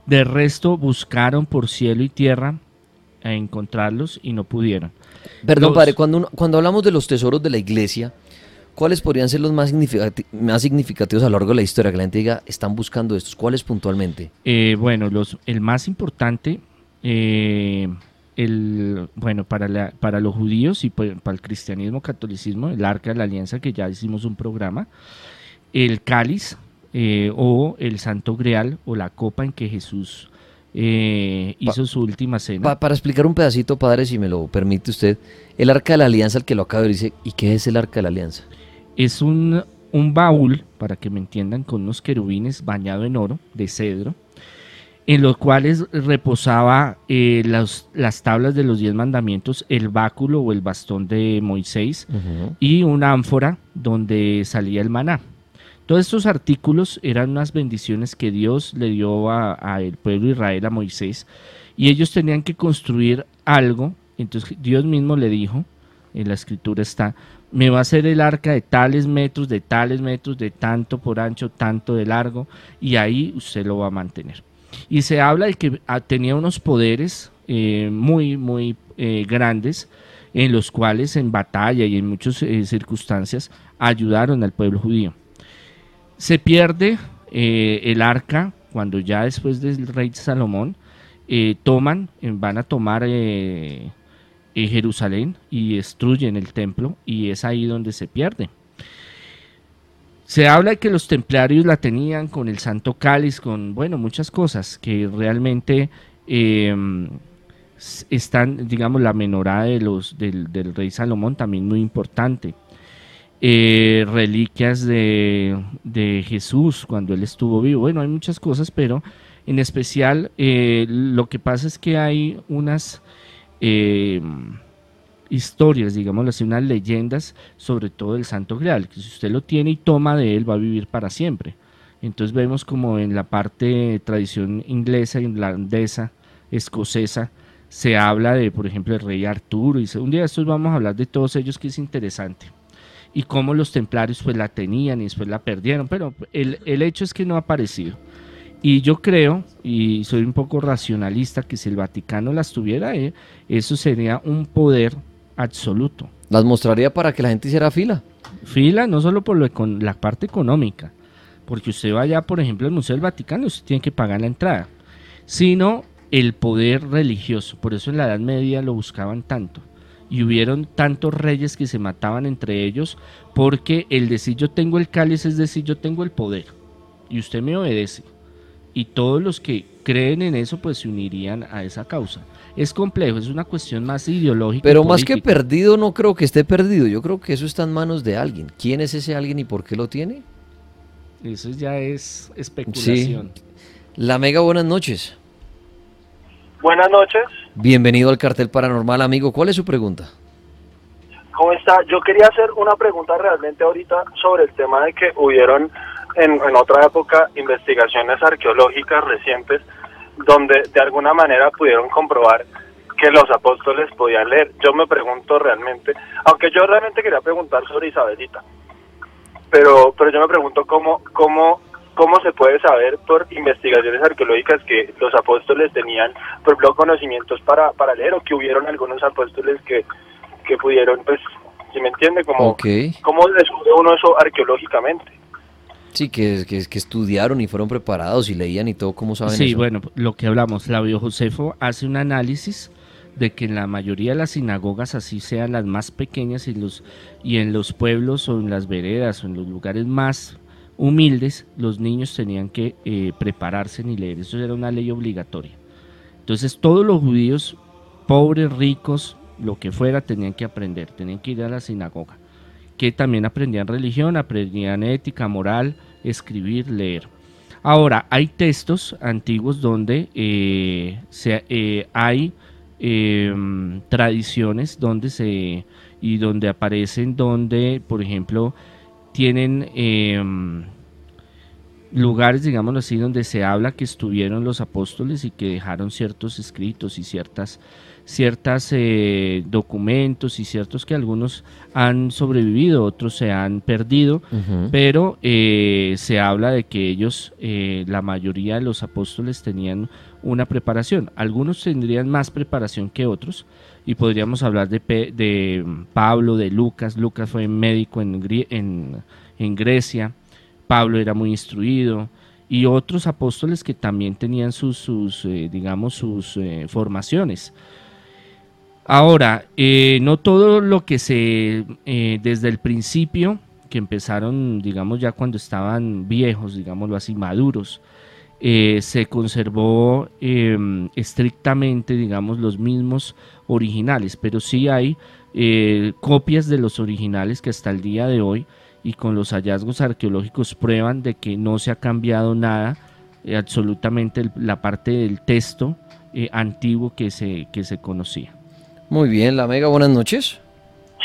De resto buscaron por cielo y tierra a encontrarlos y no pudieron. Perdón, padre, cuando, cuando hablamos de los tesoros de la iglesia, ¿cuáles podrían ser los más, más significativos a lo largo de la historia? Que la gente diga, están buscando estos. ¿Cuáles puntualmente? Eh, bueno, los, el más importante... Eh, el, bueno, para, la, para los judíos y para el cristianismo, catolicismo, el arca de la alianza, que ya hicimos un programa, el cáliz eh, o el santo grial o la copa en que Jesús eh, hizo su última cena. para explicar un pedacito, padre, si me lo permite usted, el arca de la alianza, el que lo acaba de decir, ¿y qué es el arca de la alianza? Es un, un baúl, para que me entiendan, con unos querubines bañado en oro de cedro en los cuales reposaba eh, las tablas de los diez mandamientos, el báculo o el bastón de Moisés y una ánfora donde salía el maná. Todos estos artículos eran unas bendiciones que Dios le dio al pueblo de Israel, a Moisés, y ellos tenían que construir algo. Entonces Dios mismo le dijo, en la escritura está, me va a hacer el arca de tales metros, de tales metros, de tanto por ancho, tanto de largo, y ahí usted lo va a mantener. Y se habla de que ah, tenía unos poderes eh, muy, muy eh, grandes en los cuales en batalla y en muchas eh, circunstancias ayudaron al pueblo judío. Se pierde el arca cuando ya después del rey Salomón toman, van a tomar Jerusalén y destruyen el templo y es ahí donde se pierde. Se habla de que los templarios la tenían con el Santo Cáliz, con, bueno, muchas cosas que realmente em, están, digamos, la menorá de los, del, rey Salomón también muy importante. Eh, reliquias de, Jesús cuando él estuvo vivo. Bueno, hay muchas cosas, pero en especial eh, lo que pasa es que hay unas... Em, historias, digamos así, unas leyendas sobre todo el Santo Grial, que si usted lo tiene y toma de él va a vivir para siempre. Entonces vemos como en la parte tradición inglesa, irlandesa, escocesa, se habla de, por ejemplo, el rey Arturo, y un día de estos vamos a hablar de todos ellos que es interesante. Y cómo los templarios pues la tenían y después la perdieron, pero el, el hecho es que no ha aparecido. Y yo creo, y soy un poco racionalista, que si el Vaticano las tuviera, eh, eso sería un poder absoluto. Las mostraría para que la gente hiciera fila. Fila no solo por lo, con la parte económica, porque usted vaya, por ejemplo, al Museo del Vaticano, usted tiene que pagar la entrada, sino el poder religioso. Por eso en la Edad Media lo buscaban tanto. Y hubieron tantos reyes que se mataban entre ellos, porque el decir yo tengo el cáliz es decir yo tengo el poder. y usted me obedece. Y todos los que creen en eso pues se unirían a esa causa. Es complejo, es una cuestión más ideológica. Pero más que perdido no creo que esté perdido, yo creo que eso está en manos de alguien. ¿Quién es ese alguien y por qué lo tiene? Eso ya es especulación. La Mega, buenas noches. Buenas noches. Bienvenido al cartel paranormal, amigo. ¿Cuál es su pregunta? ¿Cómo está? Yo quería hacer una pregunta realmente ahorita sobre el tema de que hubieron en, otra época investigaciones arqueológicas recientes donde de alguna manera pudieron comprobar que los apóstoles podían leer. Yo me pregunto realmente, aunque yo realmente quería preguntar sobre Isabelita, pero pero yo me pregunto cómo cómo cómo se puede saber por investigaciones arqueológicas que los apóstoles tenían por ejemplo conocimientos para para leer o que hubieron algunos apóstoles que que pudieron pues si me entiende como cómo descubre uno eso arqueológicamente Sí, que, que, que, estudiaron y fueron preparados y leían y todo, ¿cómo saben sí, bueno, lo que hablamos, Flavio Josefo hace un análisis de que en la mayoría de las sinagogas, así sean las más pequeñas y, los, y en los pueblos o en las veredas o en los lugares más humildes, los niños tenían que eh, prepararse ni leer. Eso era una ley obligatoria. Entonces todos los judíos, pobres, ricos, lo que fuera, tenían que aprender, tenían que ir a la sinagoga. Que también aprendían religión, aprendían ética, moral, escribir, leer. Ahora, hay textos antiguos donde eh, se, eh, hay em, tradiciones donde se y donde aparecen donde, por ejemplo, tienen eh, lugares, digamos así, donde se habla que estuvieron los apóstoles y que dejaron ciertos escritos y ciertas ciertas eh, documentos y ciertos que algunos han sobrevivido, otros se han perdido, pero eh, se habla de que ellos, eh, la mayoría de los apóstoles tenían una preparación. Algunos tendrían más preparación que otros y podríamos hablar de, de Pablo, de Lucas. Lucas fue médico en, en, en Grecia. Pablo era muy instruido y otros apóstoles que también tenían sus, sus digamos, sus formaciones. Ahora, eh, no todo lo que se, eh, desde el principio, que empezaron, digamos, ya cuando estaban viejos, digámoslo así, maduros, eh, se conservó em, estrictamente, digamos, los mismos originales, pero sí hay copias de los originales que hasta el día de hoy y con los hallazgos arqueológicos prueban de que no se ha cambiado nada, absolutamente la parte del texto antiguo que se, que se conocía. Muy bien, La Mega, buenas noches.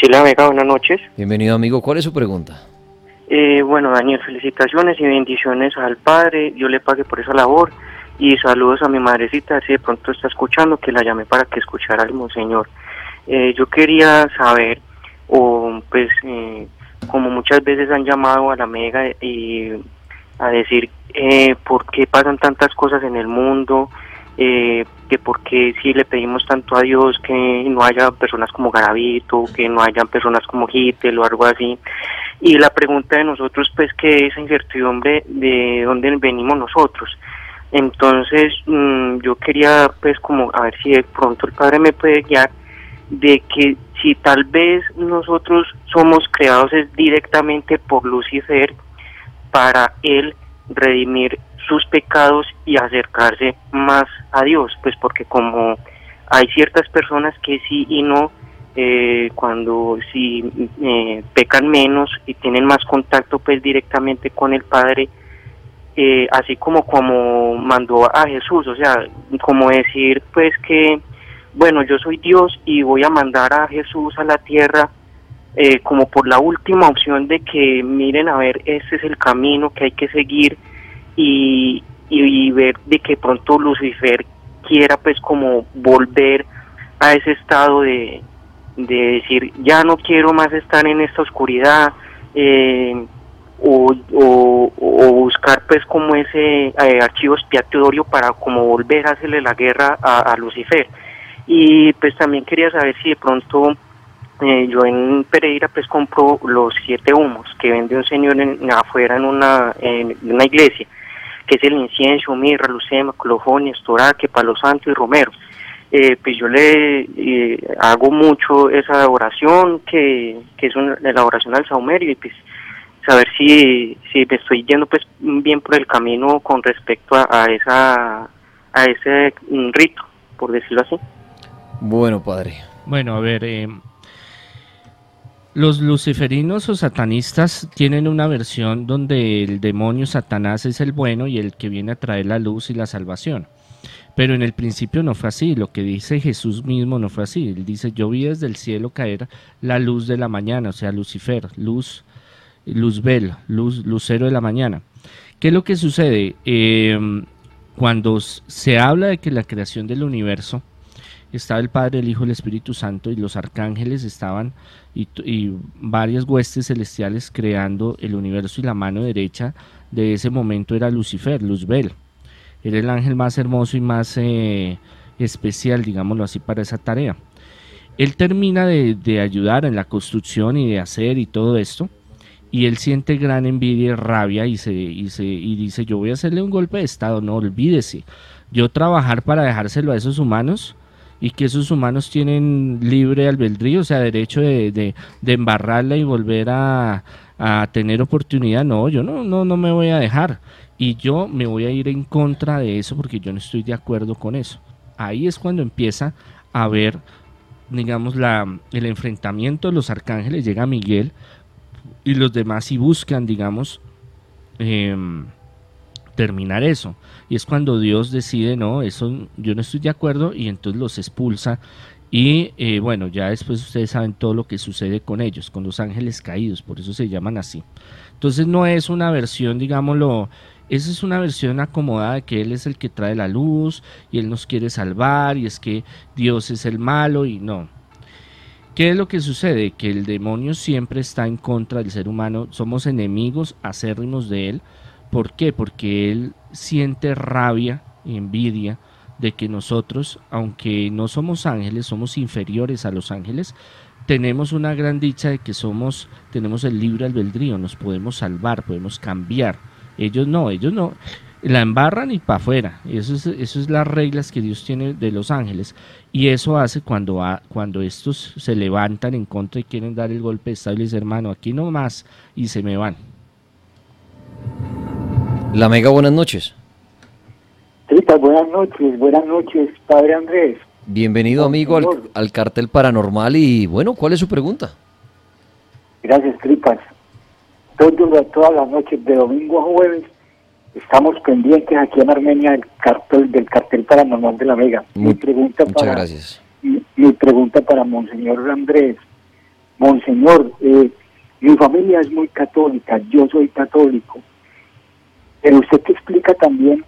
Sí, La Mega, buenas noches. Bienvenido, amigo. ¿Cuál es su pregunta? Eh, bueno, Daniel, felicitaciones y bendiciones al Padre. Yo le pague por esa labor. Y saludos a mi madrecita, si de pronto está escuchando, que la llamé para que escuchara al Monseñor. Eh, yo quería saber, o pues, eh, como muchas veces han llamado a la Mega y a decir eh, por qué pasan tantas cosas en el mundo, eh, que porque si le pedimos tanto a Dios que no haya personas como Garavito, que no haya personas como Hitler o algo así. Y la pregunta de nosotros, pues, que esa incertidumbre de dónde venimos nosotros. Entonces, mm, yo quería, pues, como, a ver si de pronto el Padre me puede guiar de que si tal vez nosotros somos creados directamente por Lucifer para él redimir sus pecados y acercarse más a Dios, pues porque como hay ciertas personas que sí y no, eh, cuando sí eh, pecan menos y tienen más contacto pues directamente con el Padre, eh, así como como mandó a Jesús, o sea, como decir pues que, bueno, yo soy Dios y voy a mandar a Jesús a la tierra como por la última opción de que miren a ver, este es el camino que hay que seguir y, y, ver de que pronto Lucifer quiera pues como volver a ese estado de, de decir ya no quiero más estar en esta oscuridad eh, o, o, buscar pues como ese eh, archivo expiatorio para como volver a hacerle la guerra a, Lucifer. Y pues también quería saber si de pronto eh, yo en Pereira pues compro los siete humos que vende un señor en, afuera en una, en una iglesia que es el incienso, mirra, lucema, colofonia, estoraque, palo santo y romero. Eh, pues yo le eh, hago mucho esa oración que, que es una, la oración al saumerio y pues saber si, si me estoy yendo pues bien por el camino con respecto a, esa a ese rito, por decirlo así. Bueno, padre. Bueno, a ver, eh, los luciferinos o satanistas tienen una versión donde el demonio Satanás es el bueno y el que viene a traer la luz y la salvación. Pero en el principio no fue así, lo que dice Jesús mismo no fue así. Él dice, yo vi desde el cielo caer la luz de la mañana, o sea, Lucifer, luz, luzbel, luz, lucero de la mañana. ¿Qué es lo que sucede? Em, cuando se habla de que la creación del universo, estaba el Padre, el Hijo, el Espíritu Santo y los arcángeles estaban y, y, varias huestes celestiales creando el universo y la mano derecha de ese momento era Lucifer, Luzbel. Era el ángel más hermoso y más eh, especial, digámoslo así, para esa tarea. Él termina de, ayudar en la construcción y de hacer y todo esto, y él siente gran envidia y rabia y, se, y, se, y dice, yo voy a hacerle un golpe de Estado, no olvídese, yo trabajar para dejárselo a esos humanos y que esos humanos tienen libre albedrío, o sea, derecho de, de, embarrarla y volver a, a, tener oportunidad, no, yo no, no, no me voy a dejar y yo me voy a ir en contra de eso porque yo no estoy de acuerdo con eso. Ahí es cuando empieza a ver, digamos, la, el enfrentamiento de los arcángeles, llega Miguel y los demás y buscan, digamos, em, terminar eso. Y es cuando Dios decide, no, eso yo no estoy de acuerdo y entonces los expulsa. Y eh, bueno, ya después ustedes saben todo lo que sucede con ellos, con los ángeles caídos, por eso se llaman así. Entonces no es una versión, digámoslo, esa es una versión acomodada de que Él es el que trae la luz y Él nos quiere salvar y es que Dios es el malo y no. ¿Qué es lo que sucede? Que el demonio siempre está en contra del ser humano, somos enemigos acérrimos de Él. ¿Por qué? Porque Él siente rabia envidia de que nosotros, aunque no somos ángeles, somos inferiores a los ángeles, tenemos una gran dicha de que somos, tenemos el libre albedrío, nos podemos salvar, podemos cambiar ellos no, ellos no. La embarran y para afuera. Eso es, eso es las reglas que Dios tiene de los ángeles. Y eso hace cuando, cuando estos se levantan en contra y quieren dar el golpe de estado y les hermano, aquí no más, y se me van. La Mega, buenas noches. buenas noches, buenas noches, Padre Andrés. Bienvenido, amigo, al, al, cartel paranormal. Y bueno, ¿cuál es su pregunta? Gracias, Tripas todos, todas las noches, de domingo a jueves, estamos pendientes aquí en Armenia del cartel, del cartel paranormal de la Vega. mi pregunta muchas para, gracias. Mi, pregunta para Monseñor Andrés. Monseñor, eh, mi familia es muy católica, yo soy católico, pero usted te explica también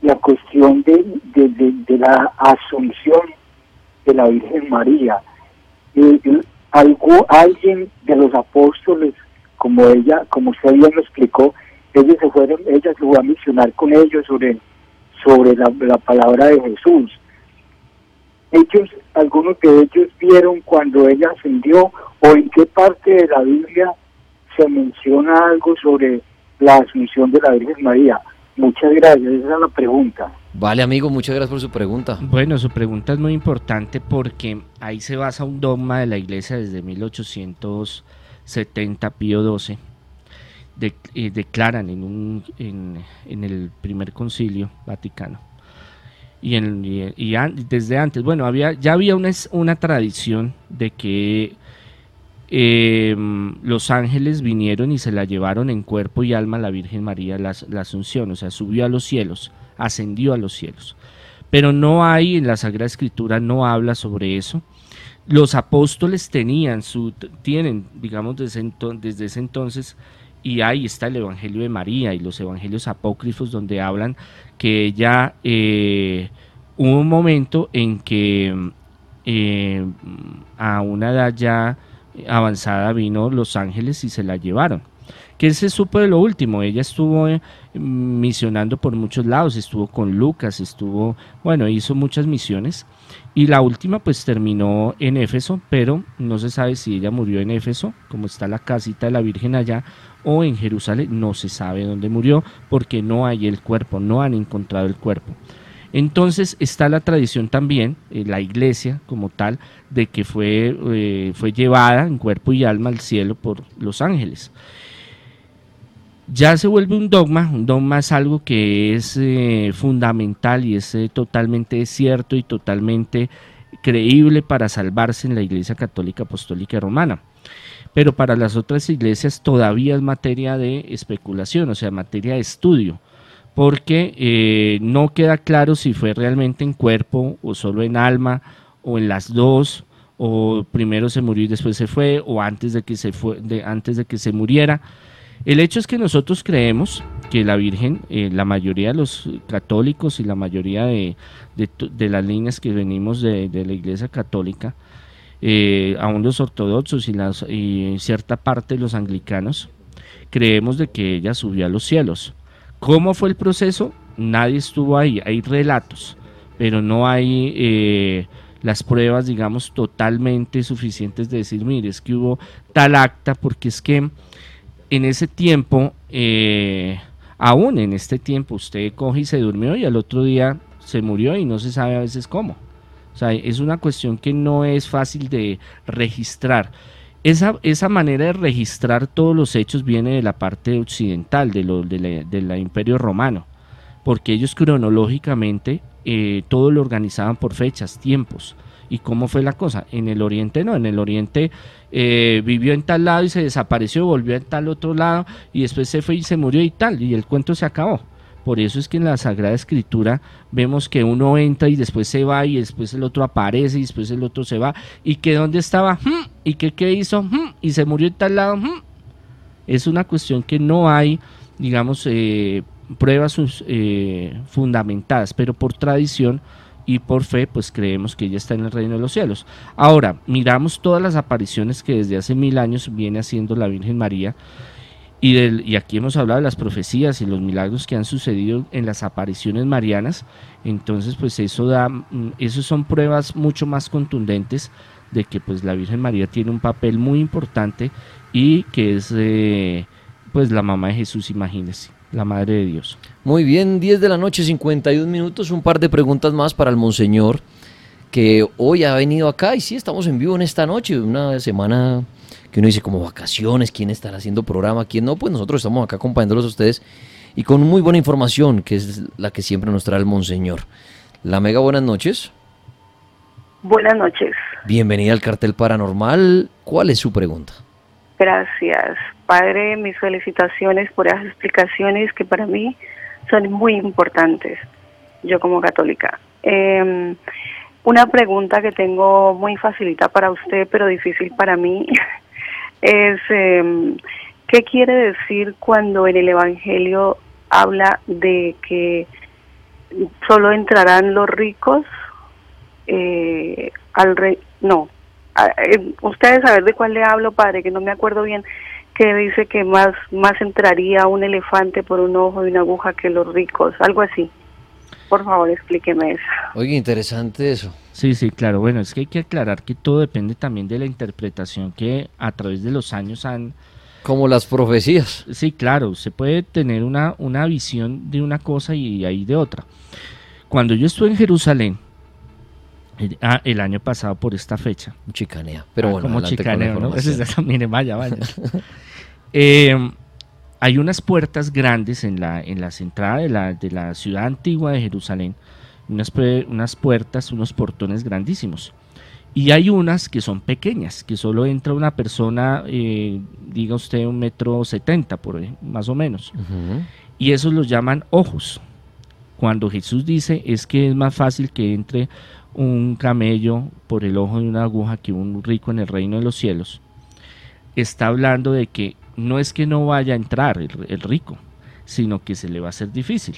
la cuestión de, la asunción de la Virgen María. Eh, algo, alguien de los apóstoles como ella, como usted bien lo explicó, ellos se fueron, ella se fue a misionar con ellos sobre, sobre la, palabra de Jesús. Ellos, algunos de ellos vieron cuando ella ascendió o en qué parte de la Biblia se menciona algo sobre la asunción de la Virgen María. Muchas gracias, esa es la pregunta. Vale, amigo, muchas gracias por su pregunta. Bueno, su pregunta es muy importante porque ahí se basa un dogma de la iglesia desde 1800 70 Pío XII eh, declaran en, un, en, el primer concilio vaticano. Y, en, y, desde antes, bueno, había, ya había una, una tradición de que em, los ángeles vinieron y se la llevaron en cuerpo y alma a la Virgen María la, Asunción, o sea, subió a los cielos, ascendió a los cielos. Pero no hay, en la Sagrada Escritura no habla sobre eso los apóstoles tenían su, tienen, digamos, desde, ese entonces, y ahí está el Evangelio de María y los Evangelios apócrifos donde hablan que ya eh, hubo un momento en que eh, a una edad ya avanzada vino los ángeles y se la llevaron. ¿Qué se supo de lo último? Ella estuvo eh, misionando por muchos lados, estuvo con Lucas, estuvo, bueno, hizo muchas misiones y la última pues terminó en Éfeso, pero no se sabe si ella murió en Éfeso, como está la casita de la Virgen allá, o en Jerusalén, no se sabe dónde murió porque no hay el cuerpo, no han encontrado el cuerpo. Entonces está la tradición también, eh, la iglesia como tal, de que fue, eh, fue llevada en cuerpo y alma al cielo por los ángeles. ya se vuelve un dogma, un dogma es algo que es eh, fundamental y es totalmente cierto y totalmente creíble para salvarse en la Iglesia Católica Apostólica Romana. Pero para las otras iglesias todavía es materia de especulación, o sea, materia de estudio, porque eh, no queda claro si fue realmente en cuerpo o solo en alma o en las dos, o primero se murió y después se fue, o antes de que se, fue, antes de que se muriera. El hecho es que nosotros creemos que la Virgen, eh, la mayoría de los católicos y la mayoría de, las líneas que venimos de, la Iglesia Católica, eh, aún los ortodoxos y, las, y cierta parte de los anglicanos, creemos de que ella subió a los cielos. ¿Cómo fue el proceso? Nadie estuvo ahí, hay relatos, pero no hay eh, las pruebas, digamos, totalmente suficientes de decir, mire, es que hubo tal acta, porque es que en ese tiempo, eh, aún en este tiempo, usted coge y se durmió y al otro día se murió y no se sabe a veces cómo. O sea, es una cuestión que no es fácil de registrar. Esa, esa manera de registrar todos los hechos viene de la parte occidental, de del imperio romano, porque ellos cronológicamente eh, todo lo organizaban por fechas, tiempos. ¿Y cómo fue la cosa? En el oriente no, en el oriente eh, vivió en tal lado y se desapareció, volvió en tal otro lado y después se fue y se murió y tal, y el cuento se acabó. Por eso es que en la Sagrada Escritura vemos que uno entra y después se va y después el otro aparece y después el otro se va y que dónde estaba hmm, y que qué hizo hmm, y se murió en tal lado. Hmm. Es una cuestión que no hay, digamos, eh, pruebas eh, fundamentadas, pero por tradición y por fe, pues creemos que ella está en el reino de los cielos. Ahora, miramos todas las apariciones que desde hace mil años viene haciendo la Virgen María. Y, del, y aquí hemos hablado de las profecías y los milagros que han sucedido en las apariciones marianas. Entonces, pues eso da, mm, eso son pruebas mucho más contundentes de que pues la Virgen María tiene un papel muy importante y que es eh, pues la mamá de Jesús, imagínense la Madre de Dios. Muy bien, 10 de la noche, 51 minutos, un par de preguntas más para el Monseñor, que hoy ha venido acá y sí, estamos en vivo en esta noche, una semana que uno dice como vacaciones, quién estará haciendo programa, quién no, pues nosotros estamos acá acompañándolos a ustedes y con muy buena información, que es la que siempre nos trae el Monseñor. La Mega, buenas noches. Buenas noches. Bienvenida al cartel paranormal. ¿Cuál es su pregunta? Gracias. Padre, mis felicitaciones por esas explicaciones que para mí son muy importantes, yo como católica. Em, una pregunta que tengo muy facilita para usted, pero difícil para mí, *laughs* es eh, ¿qué quiere decir cuando en el Evangelio habla de que solo entrarán los ricos eh, al rey? No, eh, ustedes saben de cuál le hablo, padre, que no me acuerdo bien que dice que más, más entraría un elefante por un ojo y una aguja que los ricos, algo así. Por favor, explíqueme eso. Oye, interesante eso. Sí, sí, claro. Bueno, es que hay que aclarar que todo depende también de la interpretación que a través de los años han... Como las profecías. Sí, claro, se puede tener una, una visión de una cosa y ahí de otra. Cuando yo estuve en Jerusalén, el, ah, el año pasado por esta fecha. Chicanea. Pero ah, bueno, como chicaneo, ¿no? *laughs* mire, vaya, vaya. *laughs* eh, hay unas puertas grandes en la, en las entradas de la, de la ciudad antigua de Jerusalén, unas, unas puertas, unos portones grandísimos. Y hay unas que son pequeñas, que solo entra una persona, eh, diga usted un metro setenta, por más o menos. Y esos los llaman ojos. Cuando Jesús dice es que es más fácil que entre un camello por el ojo de una aguja que un rico en el reino de los cielos, está hablando de que no es que no vaya a entrar el, rico, sino que se le va a hacer difícil.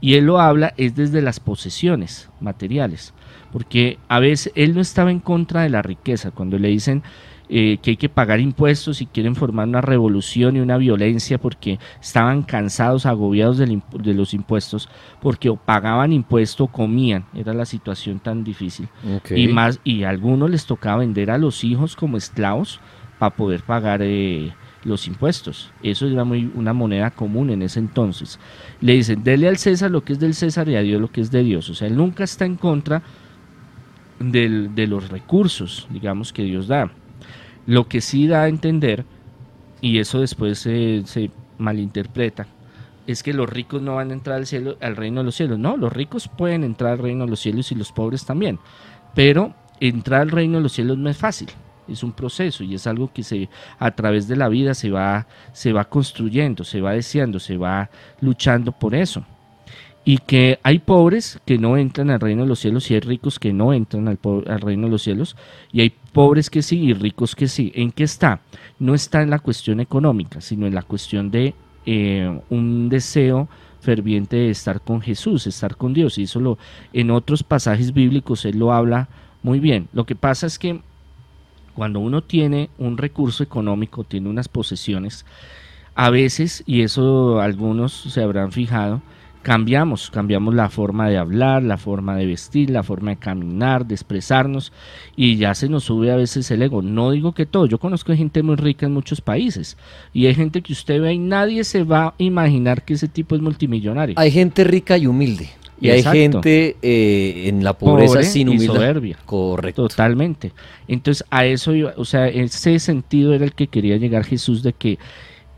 Y él lo habla es desde las posesiones materiales, porque a veces él no estaba en contra de la riqueza. Cuando le dicen eh, que hay que pagar impuestos y quieren formar una revolución y una violencia porque estaban cansados, agobiados de los impuestos, porque o pagaban impuestos o comían, era la situación tan difícil. Y más, y a algunos les tocaba vender a los hijos como esclavos para poder pagar eh, los impuestos. Eso era muy, una moneda común en ese entonces. Le dicen, dele al César lo que es del César y a Dios lo que es de Dios. O sea, él nunca está en contra de los recursos, digamos, que Dios da. Lo que sí da a entender, y eso después se, malinterpreta es que los ricos no van a entrar al cielo, al reino de los cielos. No, los ricos pueden entrar al reino de los cielos y los pobres también. Pero entrar al reino de los cielos no es fácil. Es un proceso y es algo que se a través de la vida se va se va construyendo, se va deseando, se va luchando por eso. Y que hay pobres que no entran al reino de los cielos y hay ricos que no entran al, reino de los cielos y hay pobres que sí y ricos que sí. ¿En qué está? No está en la cuestión económica, sino en la cuestión de eh, un deseo ferviente de estar con Jesús, estar con Dios. Y eso lo, en otros pasajes bíblicos él lo habla muy bien. Lo que pasa es que cuando uno tiene un recurso económico, tiene unas posesiones, a veces, y eso algunos se habrán fijado, cambiamos, cambiamos la forma de hablar, la forma de vestir, la forma de caminar, de expresarnos y ya se nos sube a veces el ego. No digo que todo, yo conozco gente muy rica en muchos países y hay gente que usted ve y nadie se va a imaginar que ese tipo es multimillonario. Hay gente rica y humilde. Y hay gente eh, en la pobreza sin humildad. Y soberbia. Correcto. Totalmente. Entonces, a eso, o sea, ese sentido era el que quería llegar Jesús de que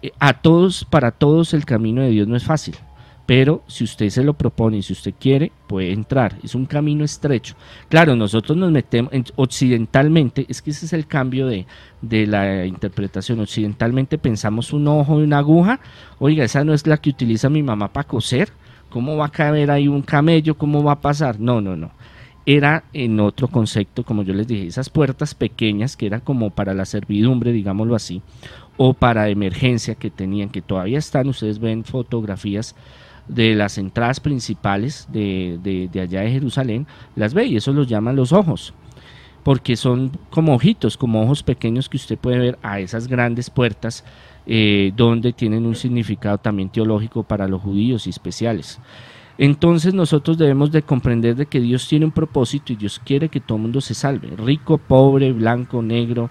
eh, a todos, para todos el camino de Dios no es fácil pero si usted se lo propone y si usted quiere, puede entrar. Es un camino estrecho. Claro, nosotros nos metemos occidentalmente, es que ese es el cambio de, de, la interpretación. Occidentalmente pensamos un ojo y una aguja. Oiga, esa no es la que utiliza mi mamá para coser. ¿Cómo va a caber ahí un camello? ¿Cómo va a pasar? No, no, no. Era en otro concepto, como yo les dije, esas puertas pequeñas que eran como para la servidumbre, digámoslo así, o para emergencia que tenían, que todavía están, ustedes ven fotografías de las entradas principales de, allá de Jerusalén, las ve y eso los llaman los ojos, porque son como ojitos, como ojos pequeños que usted puede ver a esas grandes puertas eh, donde tienen un significado también teológico para los judíos y especiales. Entonces nosotros debemos de comprender de que Dios tiene un propósito y Dios quiere que todo el mundo se salve, rico, pobre, blanco, negro,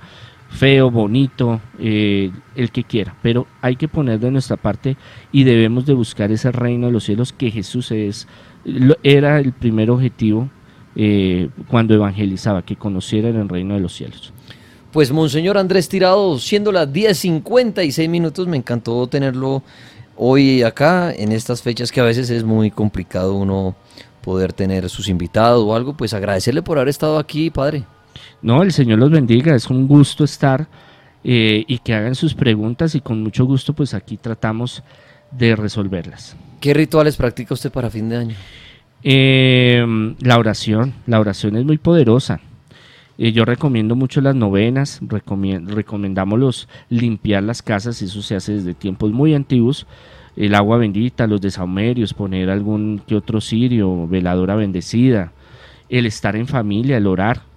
feo, bonito, eh, el que quiera, pero hay que poner de nuestra parte y debemos de buscar ese reino de los cielos que Jesús es, era el primer objetivo eh, cuando evangelizaba, que conocieran el reino de los cielos. Pues Monseñor Andrés Tirado, siendo las 10.56 minutos, me encantó tenerlo hoy acá, en estas fechas que a veces es muy complicado uno poder tener sus invitados o algo, pues agradecerle por haber estado aquí, Padre. No, el Señor los bendiga, es un gusto estar eh, y que hagan sus preguntas y con mucho gusto pues aquí tratamos de resolverlas. ¿Qué rituales practica usted para fin de año? Em, la oración, la oración es muy poderosa. Eh, yo recomiendo mucho las novenas, recomendamos los, limpiar las casas, eso se hace desde tiempos muy antiguos. El agua bendita, los desaumerios, poner algún que otro cirio, veladora bendecida, el estar en familia, el orar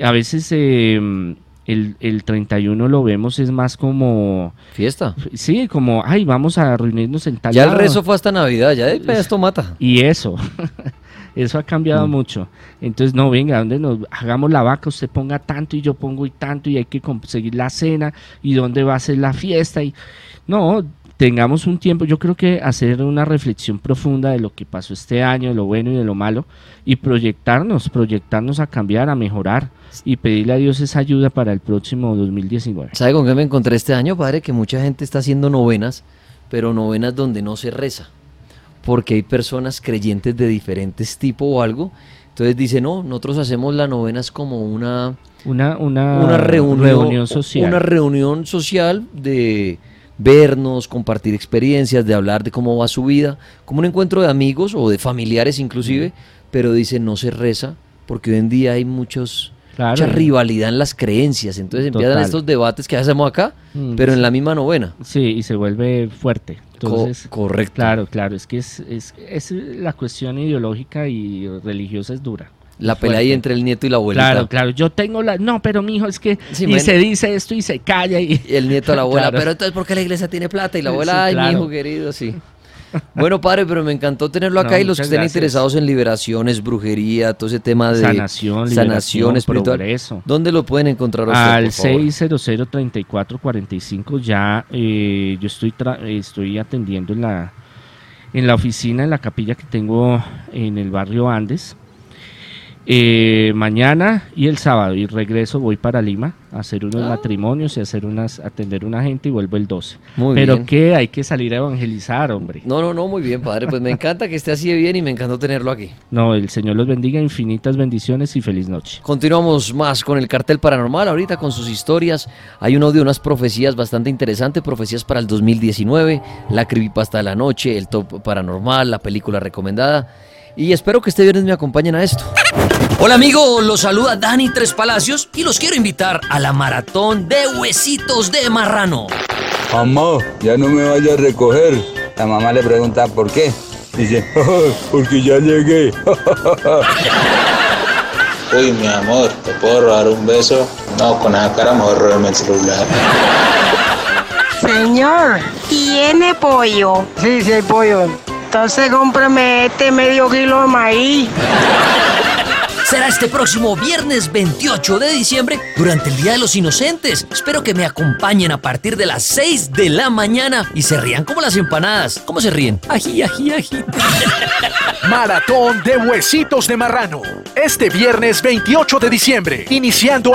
a veces em, el, el 31 lo vemos es más como... Fiesta. Sí, como, ay, vamos a reunirnos en tal Ya el rezo fue hasta Navidad, ya esto mata. *laughs* Y eso, *laughs* eso ha cambiado mm. mucho. Entonces, no, venga, donde nos hagamos la vaca, usted ponga tanto y yo pongo y tanto y hay que conseguir la cena y dónde va a ser la fiesta y... No, tengamos un tiempo, yo creo que hacer una reflexión profunda de lo que pasó este año, de lo bueno y de lo malo, y proyectarnos, proyectarnos a cambiar, a mejorar y pedirle a Dios esa ayuda para el próximo 2019. ¿Sabe con qué me encontré este año, padre? Que mucha gente está haciendo novenas, pero novenas donde no se reza, porque hay personas creyentes de diferentes tipos o algo. Entonces dice, no, nosotros hacemos las novenas como una, una, una, reunión social. Una reunión social de vernos, compartir experiencias, de hablar de cómo va su vida, como un encuentro de amigos o de familiares inclusive, pero dice no se reza porque hoy en día hay muchos mucha rivalidad en las creencias, entonces empiezan estos debates que hacemos acá, mm, pero en la misma novena. Sí, y se vuelve fuerte. Entonces, correcto. Claro, claro, es que es, es, es la cuestión ideológica y religiosa es dura. La pelea ahí entre el nieto y la abuela. Claro, claro. Yo tengo la. No, pero mi hijo es que. y se dice esto y se calla. Y, el nieto a la abuela. *laughs* Pero entonces, ¿por qué la iglesia tiene plata? Y la abuela, ay, mi hijo querido, sí. *laughs* Bueno, padre, pero me encantó tenerlo acá y los que estén interesados en liberaciones, brujería, todo ese tema de sanación, sanación espiritual. Progreso. ¿Dónde lo pueden encontrar usted, Al 600-3445 ya eh, yo estoy estoy atendiendo en la en la oficina, en la capilla que tengo en el barrio Andes Eh, mañana y el sábado y regreso voy para Lima a hacer unos matrimonios y hacer unas atender una gente y vuelvo el 12. Muy Pero bien. que hay que salir a evangelizar, hombre. No, no, no, muy bien, padre. Pues me encanta que esté así de bien y me encantó tenerlo aquí. No, el Señor los bendiga, infinitas bendiciones y feliz noche. Continuamos más con el cartel paranormal, ahorita con sus historias. Hay un audio, unas profecías bastante interesantes, profecías para el 2019, la creepypasta de la noche, el top paranormal, la película recomendada. Y espero que este viernes me acompañen a esto. Hola amigo, los saluda Dani Tres Palacios y los quiero invitar a la maratón de huesitos de marrano. Mamá, ya no me vaya a recoger. La mamá le pregunta por qué. Dice, *laughs* porque ya llegué. *laughs* Uy, mi amor, ¿te puedo robar un beso? No, con esa cara mejor robarme el celular. Señor, ¿tiene pollo? Sí, sí hay pollo. Entonces cómprame este medio kilo de maíz. Será este próximo viernes 28 de diciembre durante el Día de los Inocentes. Espero que me acompañen a partir de las 6 de la mañana y se rían como las empanadas. ¿Cómo se ríen? Ají, ají, ají. *laughs* Maratón de Huesitos de Marrano. Este viernes 28 de diciembre, iniciando